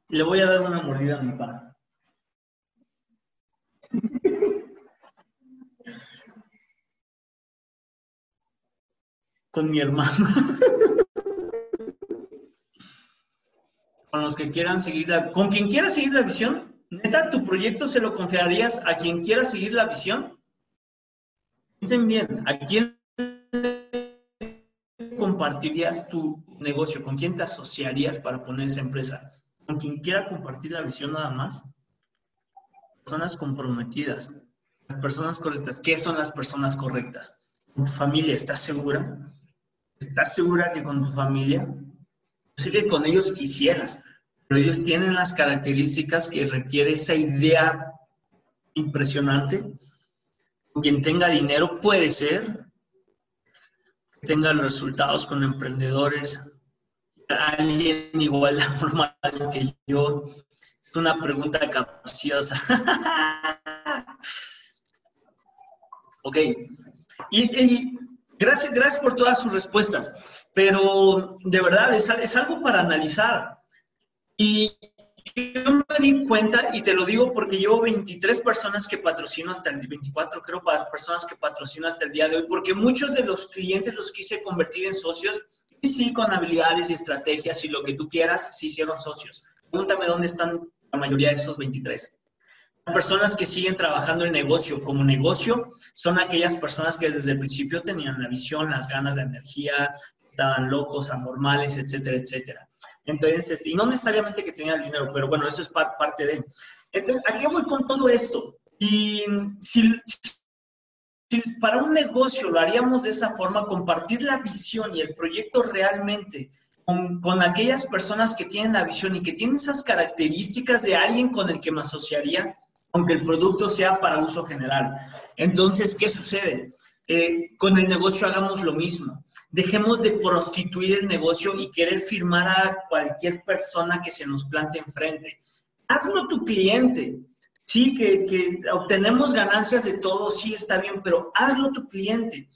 Le voy a dar una mordida a mi pan. Con mi hermano. con los que quieran seguir la, con quien quiera seguir la visión, neta, tu proyecto se lo confiarías a quien quiera seguir la visión. Piensen bien, ¿a quién compartirías tu negocio? ¿Con quién te asociarías para poner esa empresa? ¿Con quien quiera compartir la visión nada más? Personas comprometidas, las personas correctas. ¿Qué son las personas correctas? ¿Tu familia estás segura? ¿Estás segura que con tu familia sé que con ellos quisieras, pero ellos tienen las características que requiere esa idea impresionante. Quien tenga dinero puede ser, tenga los resultados con emprendedores, alguien igual de normal que yo. Es una pregunta capciosa. ok. y Gracias, gracias por todas sus respuestas, pero de verdad es, algo para analizar. Y yo me di cuenta, y te lo digo porque llevo 23 personas que patrocino hasta el 24, creo, personas que patrocino hasta el día de hoy, porque muchos de los clientes los quise convertir en socios, y sí, con habilidades y estrategias y lo que tú quieras, sí hicieron socios. Pregúntame dónde están la mayoría de esos 23 personas que siguen trabajando el negocio como negocio son aquellas personas que desde el principio tenían la visión, las ganas, la energía, estaban locos, anormales, etcétera, etcétera. Entonces, y no necesariamente que tenían el dinero, pero bueno, eso es parte de. Entonces, ¿a qué voy con todo esto? Y si, si para un negocio lo haríamos de esa forma, compartir la visión y el proyecto realmente con, con, aquellas personas que tienen la visión y que tienen esas características de alguien con el que me asociaría, aunque el producto sea para uso general. Entonces, ¿qué sucede? Eh, con el negocio hagamos lo mismo. Dejemos de prostituir el negocio y querer firmar a cualquier persona que se nos plante enfrente. Hazlo tu cliente. Sí, que, que obtenemos ganancias de todo, sí está bien, pero hazlo tu cliente.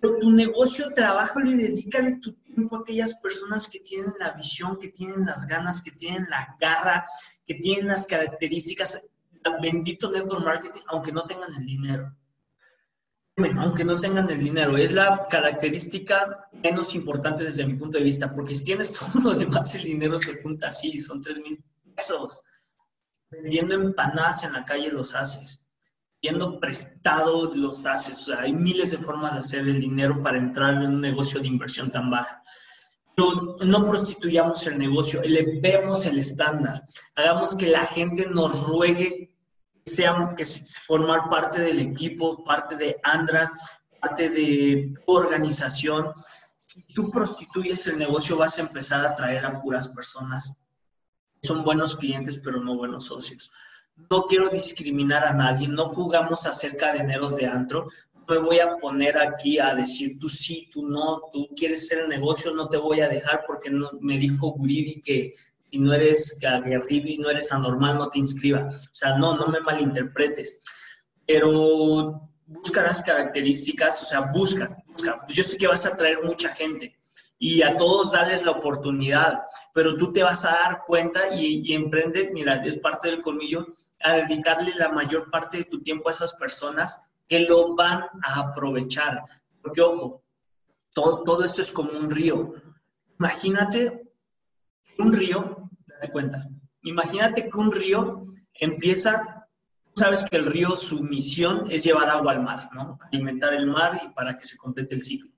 Pero tu negocio, trabájalo y dedícale tu tiempo a aquellas personas que tienen la visión, que tienen las ganas, que tienen la garra, que tienen las características. Bendito network marketing, aunque no tengan el dinero aunque no tengan el dinero, es la característica menos importante desde mi punto de vista, porque si tienes todo lo demás, el dinero se junta así, son 3 mil pesos. Vendiendo empanadas en la calle los haces, viendo prestado los haces, hay miles de formas de hacer el dinero para entrar en un negocio de inversión tan baja. Pero no prostituyamos el negocio, elevemos el estándar, hagamos que la gente nos ruegue sean, que formar parte del equipo, parte de Andra, parte de tu organización. Si tú prostituyes el negocio, vas a empezar a traer a puras personas. Son buenos clientes, pero no buenos socios. No quiero discriminar a nadie, no jugamos a ser cadeneros de antro. No me voy a poner aquí a decir tú sí, tú no, tú quieres ser el negocio, no te voy a dejar porque no, me dijo Guridi que si no eres aguerrido y no eres anormal, no te inscriba. O sea, no, no me malinterpretes. Pero busca las características, o sea, busca, busca. Yo sé que vas a traer mucha gente y a todos darles la oportunidad, pero tú te vas a dar cuenta y, y, emprende, mira, es parte del colmillo, a dedicarle la mayor parte de tu tiempo a esas personas que lo van a aprovechar. Porque, ojo, todo, todo esto es como un río. Imagínate un río, cuenta, imagínate que un río empieza, sabes que el río su misión es llevar agua al mar, ¿no? Alimentar el mar y para que se complete el ciclo.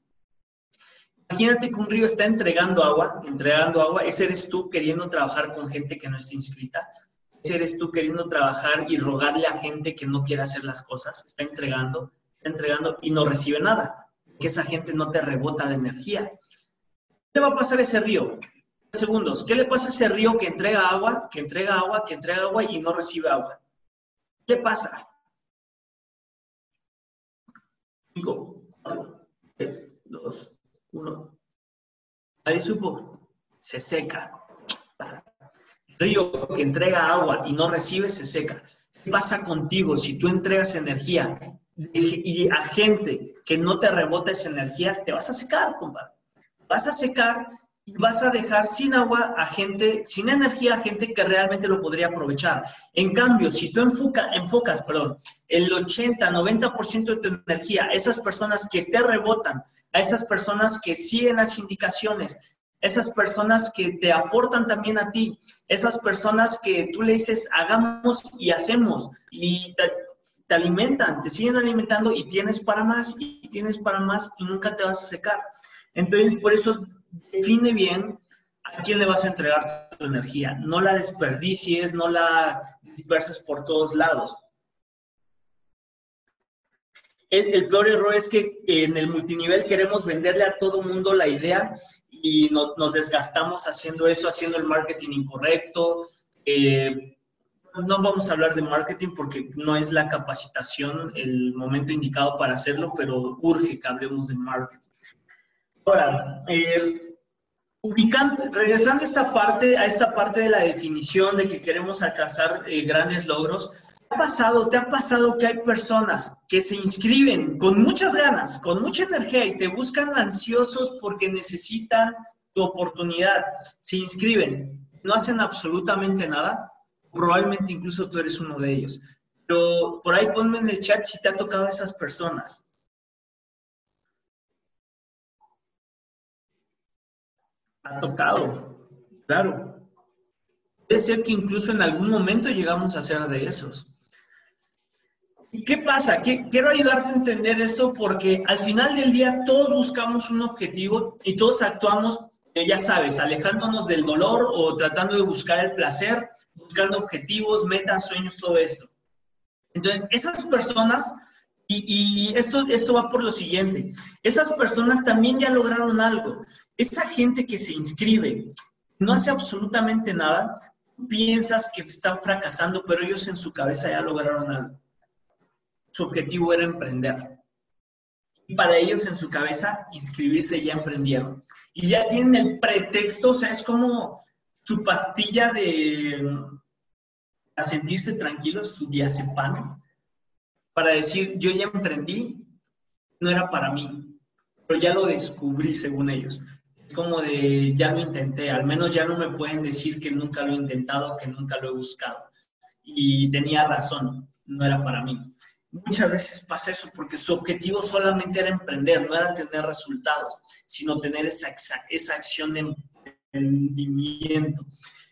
Imagínate que un río está entregando agua, entregando agua, ese eres tú queriendo trabajar con gente que no está inscrita, ese eres tú queriendo trabajar y rogarle a gente que no quiere hacer las cosas, está entregando, está entregando y no recibe nada, que esa gente no te rebota de energía. ¿Qué va a pasar ese río? Segundos. ¿Qué le pasa a ese río que entrega agua, que entrega agua, que entrega agua y no recibe agua? ¿Qué pasa? 5, 4, 3, 2, 1. Ahí supo, se seca. río que entrega agua y no recibe, se seca. ¿Qué pasa contigo si tú entregas energía y a gente que no te rebota esa energía, te vas a secar, compadre. Vas a secar y vas a dejar sin agua a gente, sin energía a gente que realmente lo podría aprovechar. En cambio, si tú enfoca, enfocas perdón, el 80, 90% de tu energía a esas personas que te rebotan, a esas personas que siguen las indicaciones, esas personas que te aportan también a ti, esas personas que tú le dices hagamos y hacemos y te, te alimentan, te siguen alimentando y tienes para más y tienes para más y nunca te vas a secar. Entonces, por eso define bien a quién le vas a entregar tu energía. No la desperdicies, no la disperses por todos lados. El, peor error es que en el multinivel queremos venderle a todo mundo la idea y nos, desgastamos haciendo eso, haciendo el marketing incorrecto. Eh, no vamos a hablar de marketing porque no es la capacitación el momento indicado para hacerlo, pero urge que hablemos de marketing. Ahora, eh, ubicando, regresando a esta, parte, a esta parte de la definición de que queremos alcanzar eh, grandes logros, ¿te ha pasado, te ha pasado que hay personas que se inscriben con muchas ganas, con mucha energía y te buscan ansiosos porque necesitan tu oportunidad? Se inscriben, no hacen absolutamente nada, probablemente incluso tú eres uno de ellos. Pero por ahí ponme en el chat si te ha tocado a esas personas. Ha tocado, claro. Puede ser que incluso en algún momento llegamos a ser de esos. ¿Y qué pasa? Quiero ayudarte a entender esto porque al final del día todos buscamos un objetivo y todos actuamos, eh, ya sabes, alejándonos del dolor o tratando de buscar el placer, buscando objetivos, metas, sueños, todo esto. Entonces, esas personas y, esto, esto va por lo siguiente, esas personas también ya lograron algo. Esa gente que se inscribe, no hace absolutamente nada, piensas que están fracasando, pero ellos en su cabeza ya lograron algo. Su objetivo era emprender. y para ellos en su cabeza inscribirse ya emprendieron. Y ya tienen el pretexto, o sea, es como su pastilla de a sentirse tranquilos, su diazepam, para decir, yo ya emprendí, no era para mí, pero ya lo descubrí según ellos. Es como de, ya lo intenté, al menos ya no me pueden decir que nunca lo he intentado, que nunca lo he buscado. Y tenía razón, no era para mí. Muchas veces pasa eso porque su objetivo solamente era emprender, no era tener resultados, sino tener esa, esa acción de emprendimiento.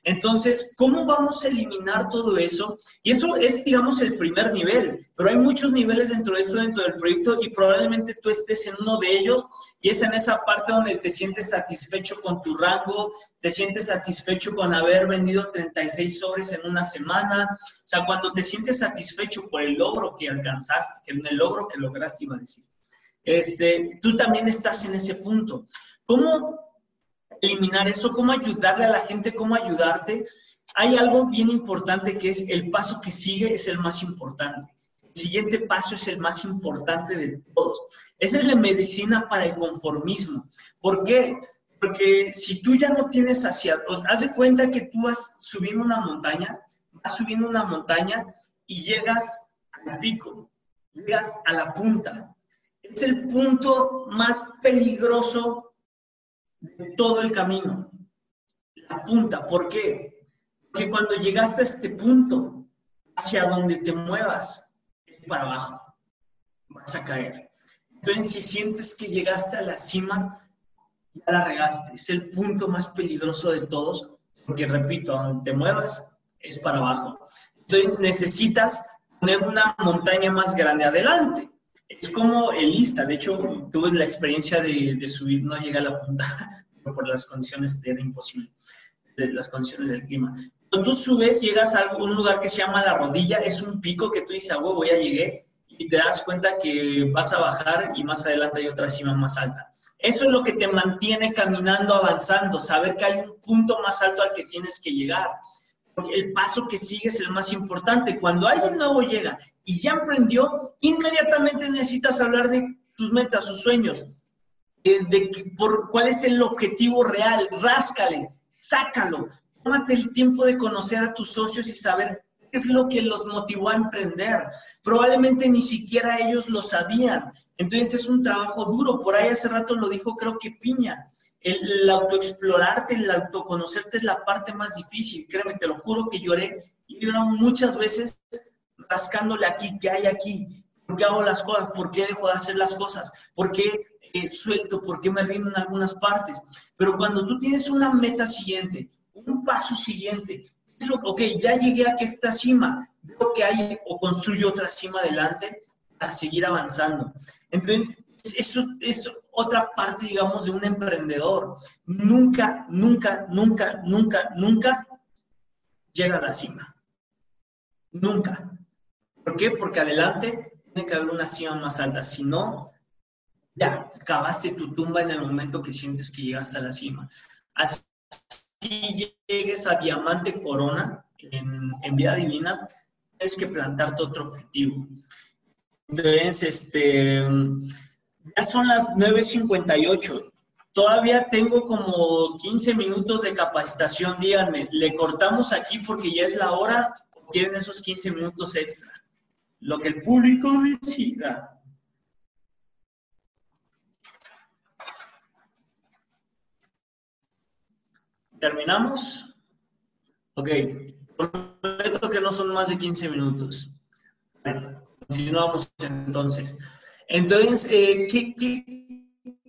Entonces, ¿cómo vamos a eliminar todo eso? Y eso es, digamos, el primer nivel, pero hay muchos niveles dentro de eso, dentro del proyecto, y probablemente tú estés en uno de ellos, y es en esa parte donde te sientes satisfecho con tu rango, te sientes satisfecho con haber vendido 36 sobres en una semana, o sea, cuando te sientes satisfecho por el logro que alcanzaste, que el logro que lograste, iba a decir, este, tú también estás en ese punto. ¿Cómo eliminar eso, cómo ayudarle a la gente, cómo ayudarte, hay algo bien importante que es el paso que sigue es el más importante. El siguiente paso es el más importante de todos. Esa es la medicina para el conformismo. ¿Por qué? Porque si tú ya no tienes hacia, haz de cuenta que tú vas subiendo una montaña, vas subiendo una montaña y llegas al pico, llegas a la punta. Es el punto más peligroso todo el camino. La punta, ¿por qué? Porque cuando llegaste a este punto, hacia donde te muevas, para abajo, vas a caer. Entonces, si sientes que llegaste a la cima, ya la regaste. Es el punto más peligroso de todos, porque repito, donde te muevas, es para abajo. Entonces, necesitas poner una montaña más grande adelante es como el lista. De hecho, tuve la experiencia de, subir, no llegué a la punta, por las condiciones era imposible, de las condiciones del clima. Cuando tú subes, llegas a un lugar que se llama La Rodilla, es un pico que tú dices, ah, huevo, ya llegué, y te das cuenta que vas a bajar y más adelante hay otra cima más alta. Eso es lo que te mantiene caminando, avanzando, saber que hay un punto más alto al que tienes que llegar el paso que sigue es el más importante. Cuando alguien nuevo llega y ya emprendió, inmediatamente necesitas hablar de sus metas, sus sueños, eh, de, por cuál es el objetivo real, ráscale, sácalo, tómate el tiempo de conocer a tus socios y saber es lo que los motivó a emprender. Probablemente ni siquiera ellos lo sabían. Entonces es un trabajo duro. Por ahí hace rato lo dijo, creo que Piña. El, autoexplorarte, el autoconocerte es la parte más difícil. Créeme, te lo juro que lloré y lloré muchas veces rascándole aquí, ¿qué hay aquí? ¿Por qué hago las cosas? ¿Por qué dejo de hacer las cosas? ¿Por qué eh, suelto? ¿Por qué me rindo en algunas partes? Pero cuando tú tienes una meta siguiente, un paso siguiente, ok, ya llegué a esta cima, veo que hay o construyo otra cima adelante a seguir avanzando. Entonces, eso es otra parte, digamos, de un emprendedor. Nunca, nunca, nunca, nunca, nunca llega a la cima. Nunca. ¿Por qué? Porque adelante tiene que haber una cima más alta. Si no, ya, cavaste tu tumba en el momento que sientes que llegaste a la cima. Así llegues a diamante corona en, en vida divina, tienes que plantarte otro objetivo. Entonces, este, ya son las 9.58. Todavía tengo como 15 minutos de capacitación, díganme, ¿le cortamos aquí porque ya es la hora o quieren esos 15 minutos extra? Lo que el público decida. ¿Terminamos? Ok. Prometo que no son más de 15 minutos. Bueno, continuamos entonces. Entonces, eh,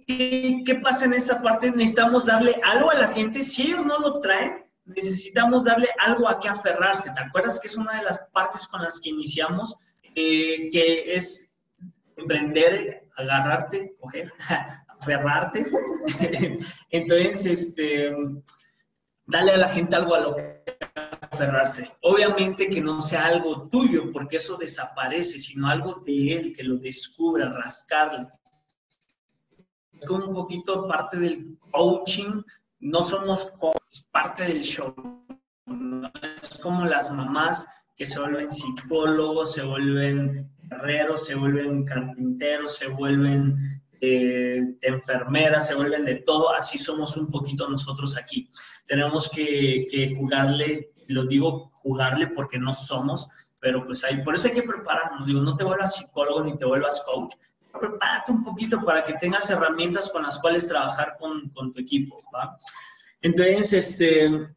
¿qué, pasa en esta parte? Necesitamos darle algo a la gente. Si ellos no lo traen, necesitamos darle algo a qué aferrarse. ¿Te acuerdas que es una de las partes con las que iniciamos? Eh, que es emprender, agarrarte, coger, aferrarte. Entonces, este, dale a la gente algo a lo que aferrarse. Obviamente que no sea algo tuyo, porque eso desaparece, sino algo de él, que lo descubra, rascarle. Es como un poquito parte del coaching, no somos parte del show. Es como las mamás que se vuelven psicólogos, se vuelven herreros, se vuelven carpinteros, se vuelven eh, enfermeras, se vuelven de todo. Así somos un poquito nosotros aquí. Tenemos que, jugarle, lo digo jugarle porque no somos, pero pues ahí, por eso hay que prepararnos. Digo, no te vuelvas psicólogo ni te vuelvas coach. Prepárate un poquito para que tengas herramientas con las cuales trabajar con, tu equipo, ¿va? Entonces, este,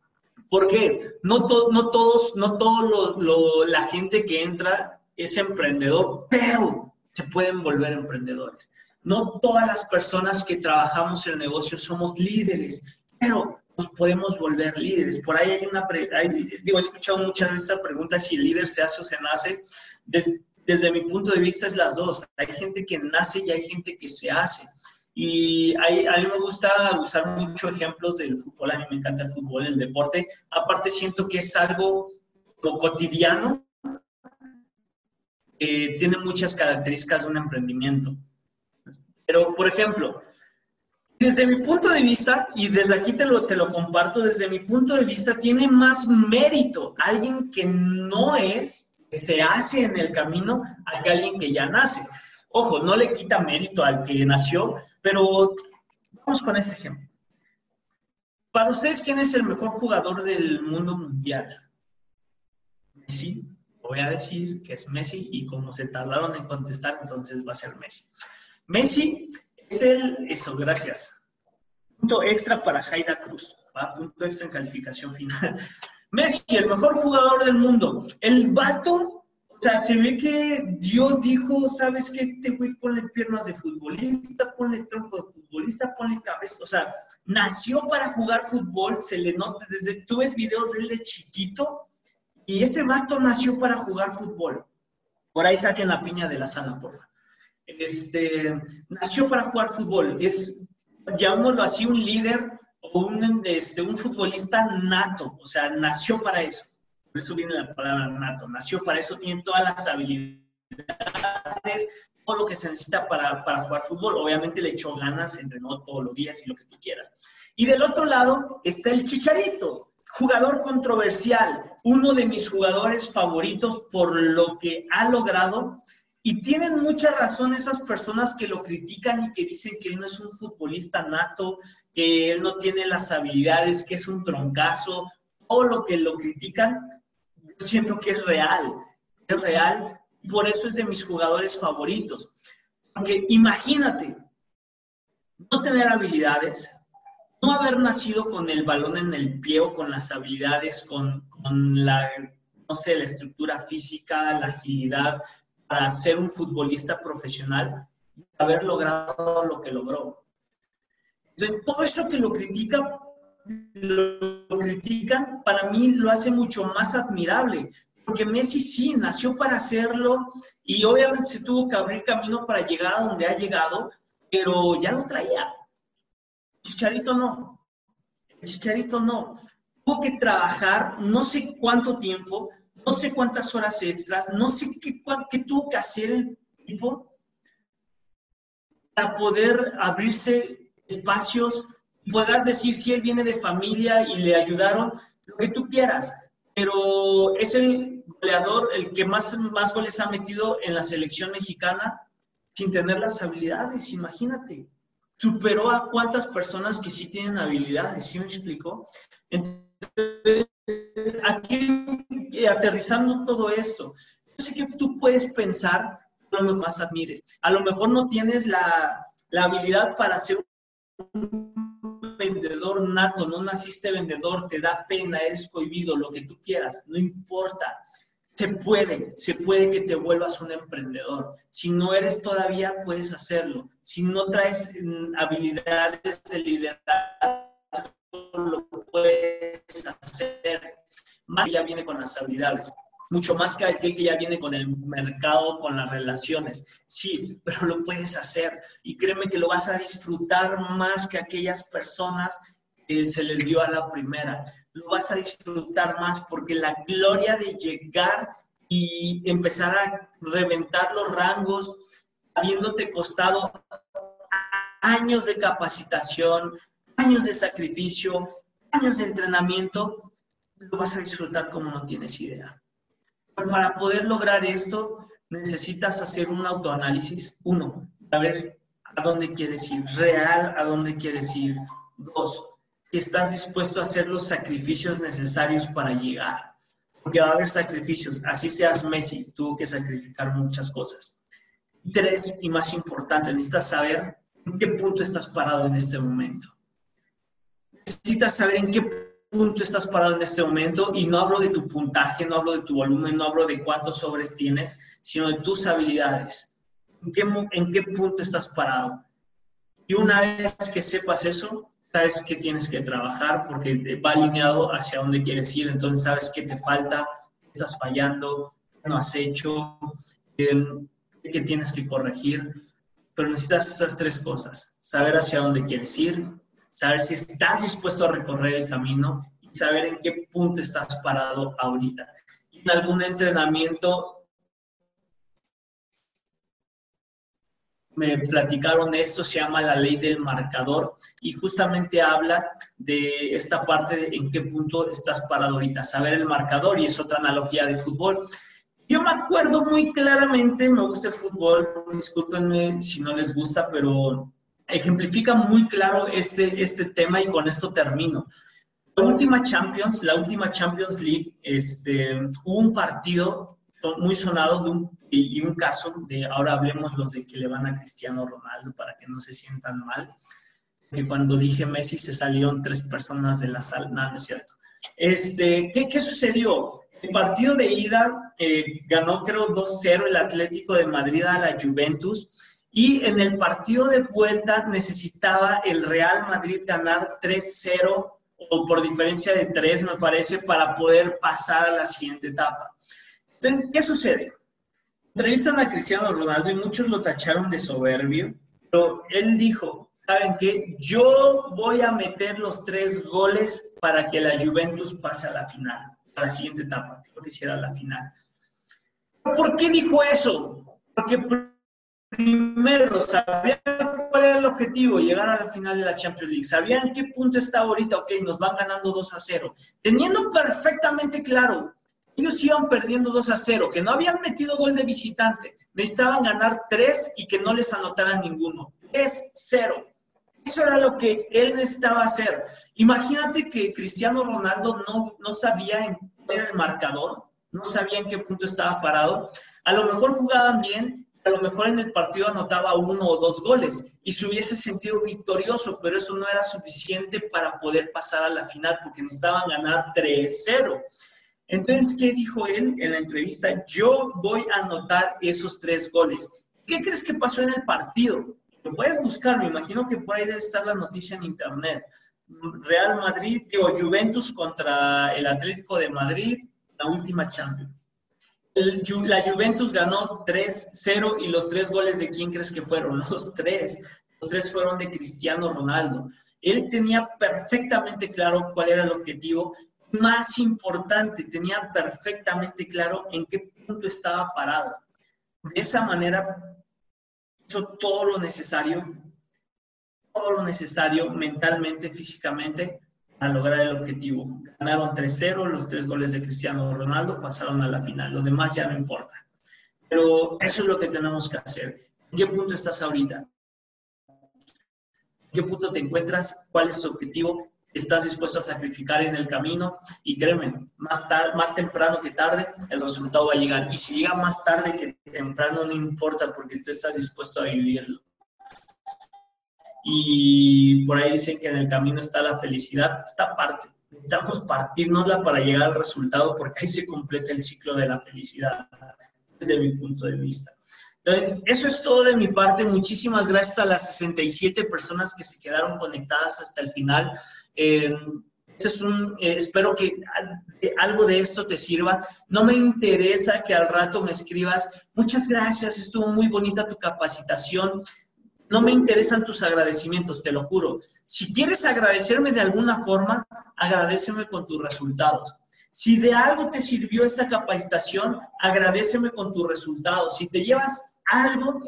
¿por qué? No, no todos, no todo la gente que entra es emprendedor, pero se pueden volver emprendedores. No todas las personas que trabajamos en el negocio somos líderes, pero nos podemos volver líderes. Por ahí hay una, digo, he escuchado muchas veces esta pregunta si el líder se hace o se nace. desde mi punto de vista es las dos. Hay gente que nace y hay gente que se hace. Y a mí me gusta usar muchos ejemplos del fútbol, a mí me encanta el fútbol, el deporte. Aparte siento que es algo cotidiano, eh, tiene muchas características de un emprendimiento. Pero, por ejemplo, desde mi punto de vista, y desde aquí te lo, te lo comparto, desde mi punto de vista, tiene más mérito alguien que no es, se hace en el camino, a que alguien que ya nace. Ojo, no le quita mérito al que nació, pero vamos con este ejemplo. Para ustedes, ¿quién es el mejor jugador del mundo mundial? Messi. Voy a decir que es Messi y como se tardaron en contestar, entonces va a ser Messi. Messi es el, eso, gracias. Punto extra para Jaida Cruz. Punto extra en calificación final. Messi, el mejor jugador del mundo. El vato o sea, se ve que Dios dijo, sabes que este güey pone piernas de futbolista, pone tronco de futbolista, pone cabeza. O sea, nació para jugar fútbol, se le nota, desde tú ves videos de él de chiquito, y ese vato nació para jugar fútbol. Por ahí saquen la piña de la sala, porfa. Este, nació para jugar fútbol. Es, llamémoslo así, un líder o un, este, un futbolista nato. O sea, nació para eso por eso viene la palabra nato. Nació para eso, tiene todas las habilidades, todo lo que se necesita para, para jugar fútbol. Obviamente le echó ganas, entrenó todos los días y lo que tú quieras. Y del otro lado está el Chicharito, jugador controversial, uno de mis jugadores favoritos por lo que ha logrado. Y tienen mucha razón esas personas que lo critican y que dicen que él no es un futbolista nato, que él no tiene las habilidades, que es un troncazo, o lo que lo critican, siento que es real, es real, por eso es de mis jugadores favoritos. Porque imagínate, no tener habilidades, no haber nacido con el balón en el pie o con las habilidades, con, con la, no sé, la estructura física, la agilidad para ser un futbolista profesional, haber logrado lo que logró. Entonces, todo eso que lo critica lo critican, para mí lo hace mucho más admirable, porque Messi sí nació para hacerlo y obviamente se tuvo que abrir camino para llegar a donde ha llegado, pero ya lo traía. Chicharito no. Chicharito no. Tuvo que trabajar no sé cuánto tiempo, no sé cuántas horas extras, no sé qué, qué tuvo que hacer el tipo para poder abrirse espacios podrás decir si él viene de familia y le ayudaron, lo que tú quieras, pero es el goleador el que más, más goles ha metido en la selección mexicana sin tener las habilidades, imagínate. Superó a cuántas personas que sí tienen habilidades, ¿sí me explico? Entonces, aquí aterrizando todo esto, yo sé que tú puedes pensar lo mejor más admires. A lo mejor no tienes la, la habilidad para ser un vendedor nato, no naciste vendedor, te da pena, eres cohibido, lo que tú quieras, no importa. Se puede, se puede que te vuelvas un emprendedor. Si no eres todavía, puedes hacerlo. Si no traes mm, habilidades de liderazgo, lo puedes hacer. Más ya viene con las habilidades mucho más que aquel que ya viene con el mercado, con las relaciones. Sí, pero lo puedes hacer y créeme que lo vas a disfrutar más que aquellas personas que se les dio a la primera. Lo vas a disfrutar más porque la gloria de llegar y empezar a reventar los rangos, habiéndote costado años de capacitación, años de sacrificio, años de entrenamiento, lo vas a disfrutar como no tienes idea para poder lograr esto, necesitas hacer un autoanálisis. Uno, a ver a dónde quieres ir, real a dónde quieres ir. Dos, si estás dispuesto a hacer los sacrificios necesarios para llegar. Porque va a haber sacrificios. Así seas Messi, tuvo que sacrificar muchas cosas. Tres, y más importante, necesitas saber en qué punto estás parado en este momento. Necesitas saber en qué punto estás parado en este momento y no hablo de tu puntaje, no hablo de tu volumen, no hablo de cuántos sobres tienes, sino de tus habilidades. ¿En qué, en qué punto estás parado? Y una vez que sepas eso, sabes que tienes que trabajar porque va alineado hacia dónde quieres ir, entonces sabes qué te falta, estás fallando, no has hecho, qué tienes que corregir, pero necesitas esas tres cosas, saber hacia dónde quieres ir, saber si estás dispuesto a recorrer el camino y saber en qué punto estás parado ahorita. En algún entrenamiento me platicaron esto, se llama la ley del marcador y justamente habla de esta parte en qué punto estás parado ahorita, saber el marcador y es otra analogía de fútbol. Yo me acuerdo muy claramente, me gusta el fútbol, discúlpenme si no les gusta, pero ejemplifica muy claro este, este tema y con esto termino. La última Champions, la última Champions League, este, hubo un partido muy sonado y, un caso de, ahora hablemos los de que le van a Cristiano Ronaldo para que no se sientan mal. Que cuando dije Messi se salieron tres personas de la sala, nada, no es cierto. Este, ¿qué, ¿Qué sucedió? El partido de ida eh, ganó creo 2-0 el Atlético de Madrid a la Juventus y en el partido de vuelta necesitaba el Real Madrid ganar 3-0 o por diferencia de 3, me parece, para poder pasar a la siguiente etapa. Entonces, ¿qué sucede? Entrevistan a Cristiano Ronaldo y muchos lo tacharon de soberbio, pero él dijo, ¿saben qué? Yo voy a meter los tres goles para que la Juventus pase a la final, a la siguiente etapa, que será la final. ¿Por qué dijo eso? Porque primero sabían cuál era el objetivo, llegar a la final de la Champions League, sabían qué punto está ahorita, ok, nos van ganando 2 a 0, teniendo perfectamente claro, ellos iban perdiendo 2 a 0, que no habían metido gol de visitante, necesitaban ganar 3 y que no les anotaran ninguno, es 0. Eso era lo que él necesitaba hacer. Imagínate que Cristiano Ronaldo no, no sabía en era el marcador, no sabía en qué punto estaba parado. A lo mejor jugaban bien, a lo mejor en el partido anotaba uno o dos goles y se hubiese sentido victorioso, pero eso no era suficiente para poder pasar a la final porque necesitaban ganar 3-0. Entonces, ¿qué dijo él en la entrevista? Yo voy a anotar esos tres goles. ¿Qué crees que pasó en el partido? Lo puedes buscar, me imagino que por ahí debe estar la noticia en internet. Real Madrid, digo, Juventus contra el Atlético de Madrid, la última Champions la Juventus ganó 3-0 y los tres goles de quién crees que fueron? Los tres. Los tres fueron de Cristiano Ronaldo. Él tenía perfectamente claro cuál era el objetivo. Más importante, tenía perfectamente claro en qué punto estaba parado. De esa manera hizo todo lo necesario, todo lo necesario mentalmente, físicamente, a lograr el objetivo. Ganaron 3-0, los tres goles de Cristiano Ronaldo pasaron a la final. Lo demás ya no importa. Pero eso es lo que tenemos que hacer. ¿En qué punto estás ahorita? ¿En qué punto te encuentras? ¿Cuál es tu objetivo? ¿Estás dispuesto a sacrificar en el camino? Y créeme, más, más temprano que tarde, el resultado va a llegar. Y si llega más tarde que temprano, no importa porque tú estás dispuesto a vivirlo y por ahí dicen que en el camino está la felicidad, esta parte. Necesitamos partirnosla para llegar al resultado porque ahí se completa el ciclo de la felicidad, desde mi punto de vista. Entonces, eso es todo de mi parte. Muchísimas gracias a las 67 personas que se quedaron conectadas hasta el final. Eh, es un, eh, espero que algo de esto te sirva. No me interesa que al rato me escribas, muchas gracias, estuvo muy bonita tu capacitación. No me interesan tus agradecimientos, te lo juro. Si quieres agradecerme de alguna forma, agradeceme con tus resultados. Si de algo te sirvió esta capacitación, agradeceme con tus resultados. Si te llevas algo,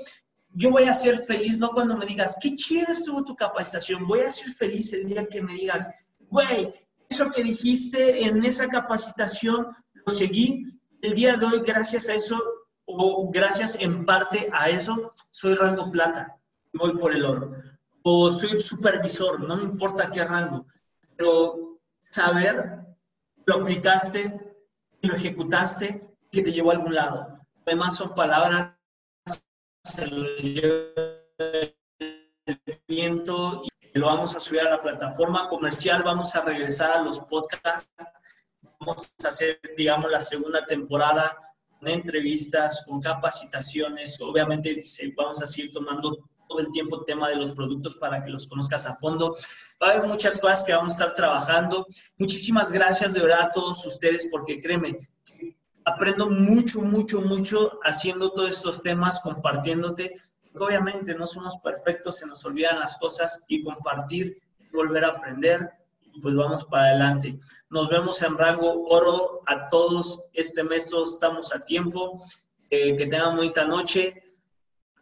yo voy a ser feliz, no cuando me digas, qué chido estuvo tu capacitación, voy a ser feliz el día que me digas, güey, eso que dijiste en esa capacitación, lo seguí, el día de hoy, gracias a eso, o gracias en parte a eso, soy rango plata, voy por el oro. O soy supervisor, no me importa qué rango, pero saber, lo aplicaste, lo ejecutaste, que te llevó a algún lado. Además son palabras, se lo el viento y lo vamos a subir a la plataforma comercial, vamos a regresar a los podcasts, vamos a hacer, digamos, la segunda temporada con entrevistas, con capacitaciones, obviamente vamos a seguir tomando todo el tiempo tema de los productos para que los conozcas a fondo. Va a haber muchas cosas que vamos a estar trabajando. Muchísimas gracias de verdad a todos ustedes porque créeme, aprendo mucho, mucho, mucho haciendo todos estos temas, compartiéndote. Obviamente no somos perfectos, se nos olvidan las cosas y compartir, volver a aprender pues vamos para adelante. Nos vemos en rango oro a todos. Este mes todos estamos a tiempo. Eh, que tengan bonita noche.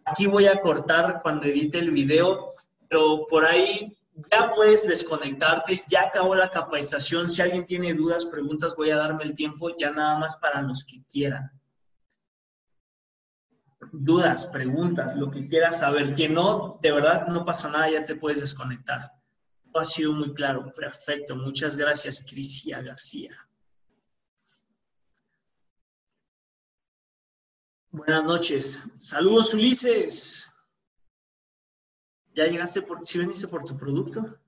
Aquí voy a cortar cuando edite el video, pero por ahí ya puedes desconectarte. Ya acabó la capacitación. Si alguien tiene dudas, preguntas, voy a darme el tiempo ya nada más para los que quieran. Dudas, preguntas, lo que quieras saber. Que no, de verdad no pasa nada, ya te puedes desconectar ha sido muy claro. Perfecto. Muchas gracias, Crisia García. Buenas noches. Saludos, Ulises. ¿Ya llegaste por, si veniste por tu producto?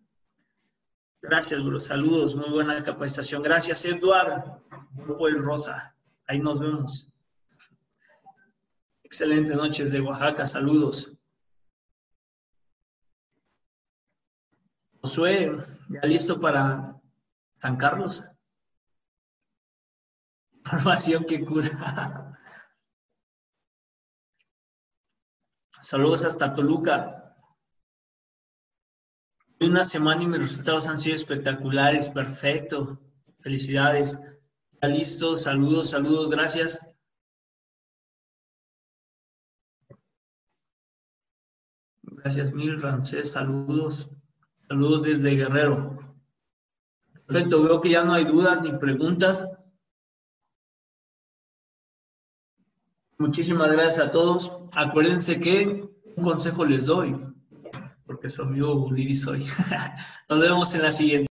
Gracias, bro. Saludos. Muy buena capacitación. Gracias, Eduardo. Grupo El Rosa. Ahí nos vemos. Excelente noches de Oaxaca. Saludos. Josué, ya listo para San Carlos. Información que cura. Saludos hasta Toluca. Una semana y mis resultados han sido espectaculares. Perfecto. Felicidades. Ya listo. Saludos, saludos. Gracias. Gracias mil, Ramsés. Saludos. Saludos desde Guerrero. Perfecto, veo que ya no hay dudas ni preguntas. Muchísimas gracias a todos. Acuérdense que un consejo les doy, porque su amigo Uriris soy. Nos vemos en la siguiente.